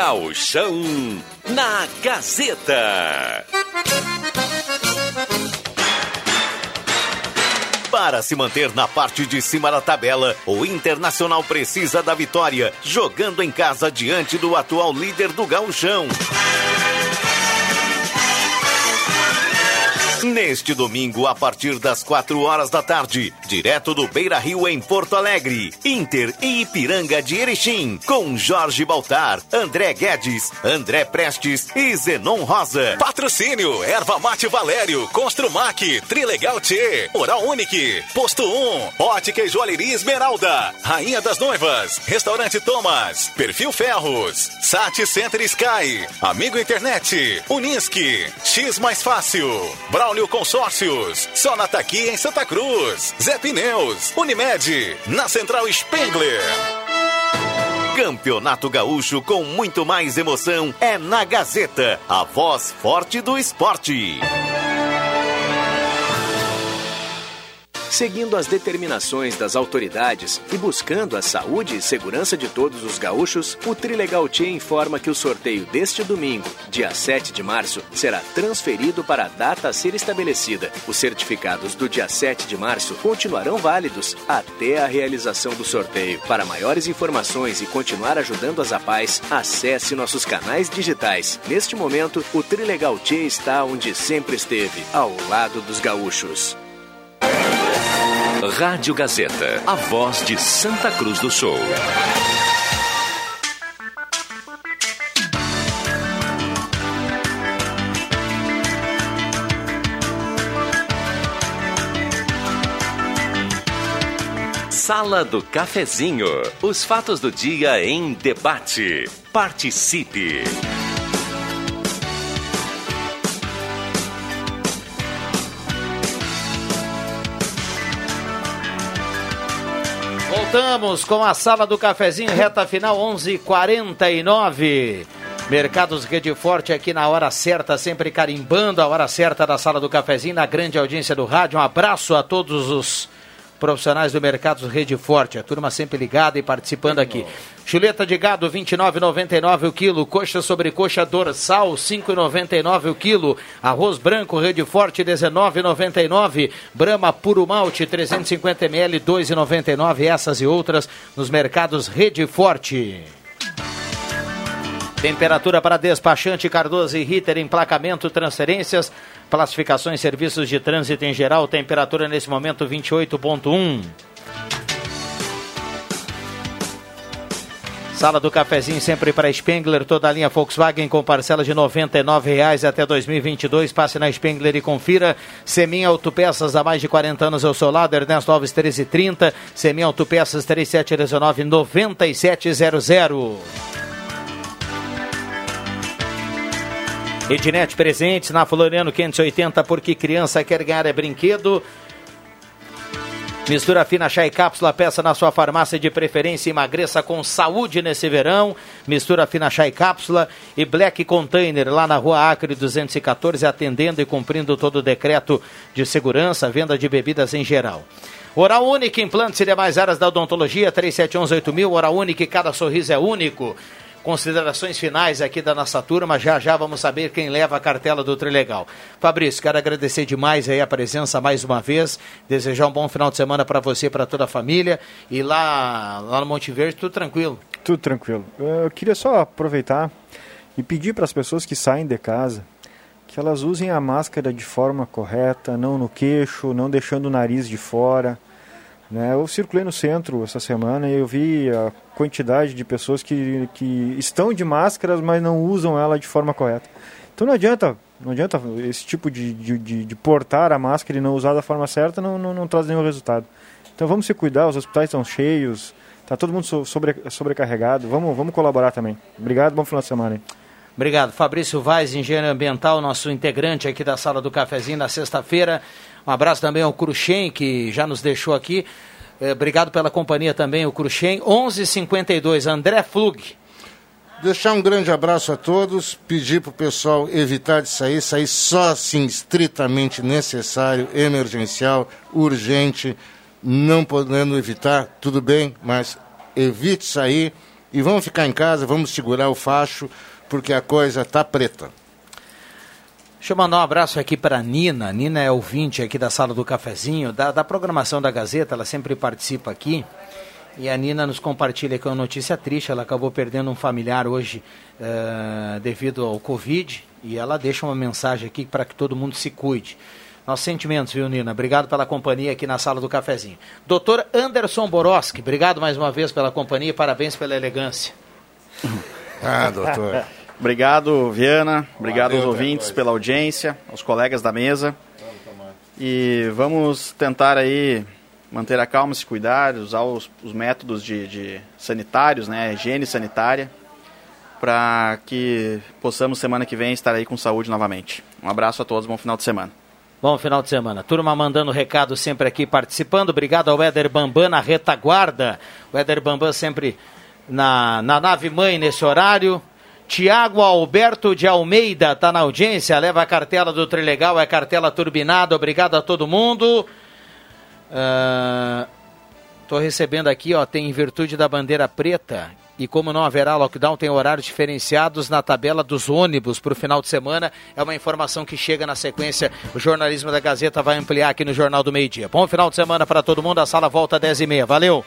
Gauchão na Gazeta. Para se manter na parte de cima da tabela, o Internacional precisa da vitória, jogando em casa diante do atual líder do gauchão. Neste domingo, a partir das 4 horas da tarde, direto do Beira Rio em Porto Alegre, Inter e Ipiranga de Erechim, com Jorge Baltar, André Guedes, André Prestes e Zenon Rosa. Patrocínio, Erva Mate Valério, Construmac, Trilegal T, Oral Unique, Posto 1, Ótica e Joalheria Esmeralda, Rainha das Noivas, Restaurante Thomas, Perfil Ferros, Sat Center Sky, Amigo Internet, Unisque, X Mais Fácil, Braulio Consórcios, Sonataqui em Santa Cruz, Zé Pneus, Unimed, na Central Spengler. Campeonato Gaúcho com muito mais emoção é na Gazeta, a voz forte do esporte. Seguindo as determinações das autoridades e buscando a saúde e segurança de todos os gaúchos, o Trilegal T informa que o sorteio deste domingo, dia 7 de março, será transferido para a data a ser estabelecida. Os certificados do dia 7 de março continuarão válidos até a realização do sorteio. Para maiores informações e continuar ajudando as APAES, acesse nossos canais digitais. Neste momento, o Trilegal T está onde sempre esteve, ao lado dos gaúchos. Rádio Gazeta, a voz de Santa Cruz do Sul. Sala do Cafezinho. Os fatos do dia em debate. Participe. Voltamos com a sala do cafezinho, reta final 11:49. Mercados Rede Forte aqui na hora certa, sempre carimbando a hora certa da sala do cafezinho, na grande audiência do rádio. Um abraço a todos os profissionais do Mercados Rede Forte, a turma sempre ligada e participando aqui. Chuleta de gado 29,99 o quilo, coxa sobre coxa dorsal 5,99 o quilo, arroz branco Rede Forte 19,99, Brahma puro malte 350 ml 2,99, essas e outras nos mercados Rede Forte. Temperatura para despachante Cardoso e Ritter, emplacamento, transferências, classificações, serviços de trânsito em geral. Temperatura nesse momento 28.1. Sala do cafezinho sempre para Spengler, toda a linha Volkswagen com parcela de R$ 99,00 até 2022. Passe na Spengler e confira. Semin Autopeças há mais de 40 anos ao seu lado, Ernesto Alves 1330. Semin Autopeças 3719 9700. Ednet presentes na Floriano 580, porque criança quer ganhar é brinquedo. Mistura fina chá e cápsula, peça na sua farmácia de preferência. Emagreça com saúde nesse verão. Mistura fina chá e cápsula e Black Container lá na rua Acre 214, atendendo e cumprindo todo o decreto de segurança, venda de bebidas em geral. Oral Único, implantes e demais áreas da odontologia, 37118000. Oral Único, cada sorriso é único considerações finais aqui da nossa turma. Já já vamos saber quem leva a cartela do Trilegal. Fabrício, quero agradecer demais aí a presença mais uma vez. Desejar um bom final de semana para você e para toda a família. E lá, lá no Monte Verde, tudo tranquilo? Tudo tranquilo. Eu queria só aproveitar e pedir para as pessoas que saem de casa que elas usem a máscara de forma correta, não no queixo, não deixando o nariz de fora. Né? Eu circulei no centro essa semana e eu vi a quantidade de pessoas que, que estão de máscaras, mas não usam ela de forma correta. Então não adianta, não adianta esse tipo de, de, de, de portar a máscara e não usar da forma certa, não, não, não traz nenhum resultado. Então vamos se cuidar, os hospitais estão cheios, está todo mundo sobre, sobrecarregado, vamos, vamos colaborar também. Obrigado, bom final de semana. Hein? Obrigado. Fabrício Vaz, engenheiro ambiental, nosso integrante aqui da sala do cafezinho na sexta-feira. Um abraço também ao Cruxem, que já nos deixou aqui. Eh, obrigado pela companhia também, o Cruxem. 11:52 André Flug. Deixar um grande abraço a todos, pedir para o pessoal evitar de sair, sair só assim estritamente necessário, emergencial, urgente, não podendo evitar, tudo bem, mas evite sair e vamos ficar em casa, vamos segurar o facho, porque a coisa tá preta. Deixa eu mandar um abraço aqui para a Nina. Nina é ouvinte aqui da sala do cafezinho, da, da programação da Gazeta, ela sempre participa aqui. E a Nina nos compartilha com uma notícia triste. Ela acabou perdendo um familiar hoje uh, devido ao Covid. E ela deixa uma mensagem aqui para que todo mundo se cuide. Nossos sentimentos, viu, Nina? Obrigado pela companhia aqui na sala do cafezinho. Doutor Anderson Boroski, obrigado mais uma vez pela companhia e parabéns pela elegância. Ah, doutor. Obrigado, Viana. Obrigado Valeu, aos ouvintes pela audiência, aos colegas da mesa. E vamos tentar aí manter a calma, se cuidar, usar os, os métodos de, de, sanitários, né, higiene sanitária, para que possamos semana que vem estar aí com saúde novamente. Um abraço a todos, bom final de semana. Bom final de semana. Turma mandando recado sempre aqui participando. Obrigado ao Éder Bambam na retaguarda. O Éder Bambam sempre na, na nave mãe nesse horário. Tiago Alberto de Almeida está na audiência, leva a cartela do Trilegal, é cartela turbinada, obrigado a todo mundo. Estou recebendo aqui, ó, tem em virtude da bandeira preta e como não haverá lockdown, tem horários diferenciados na tabela dos ônibus para o final de semana. É uma informação que chega na sequência. O jornalismo da Gazeta vai ampliar aqui no Jornal do Meio Dia. Bom final de semana para todo mundo. A sala volta às 10h30. Valeu!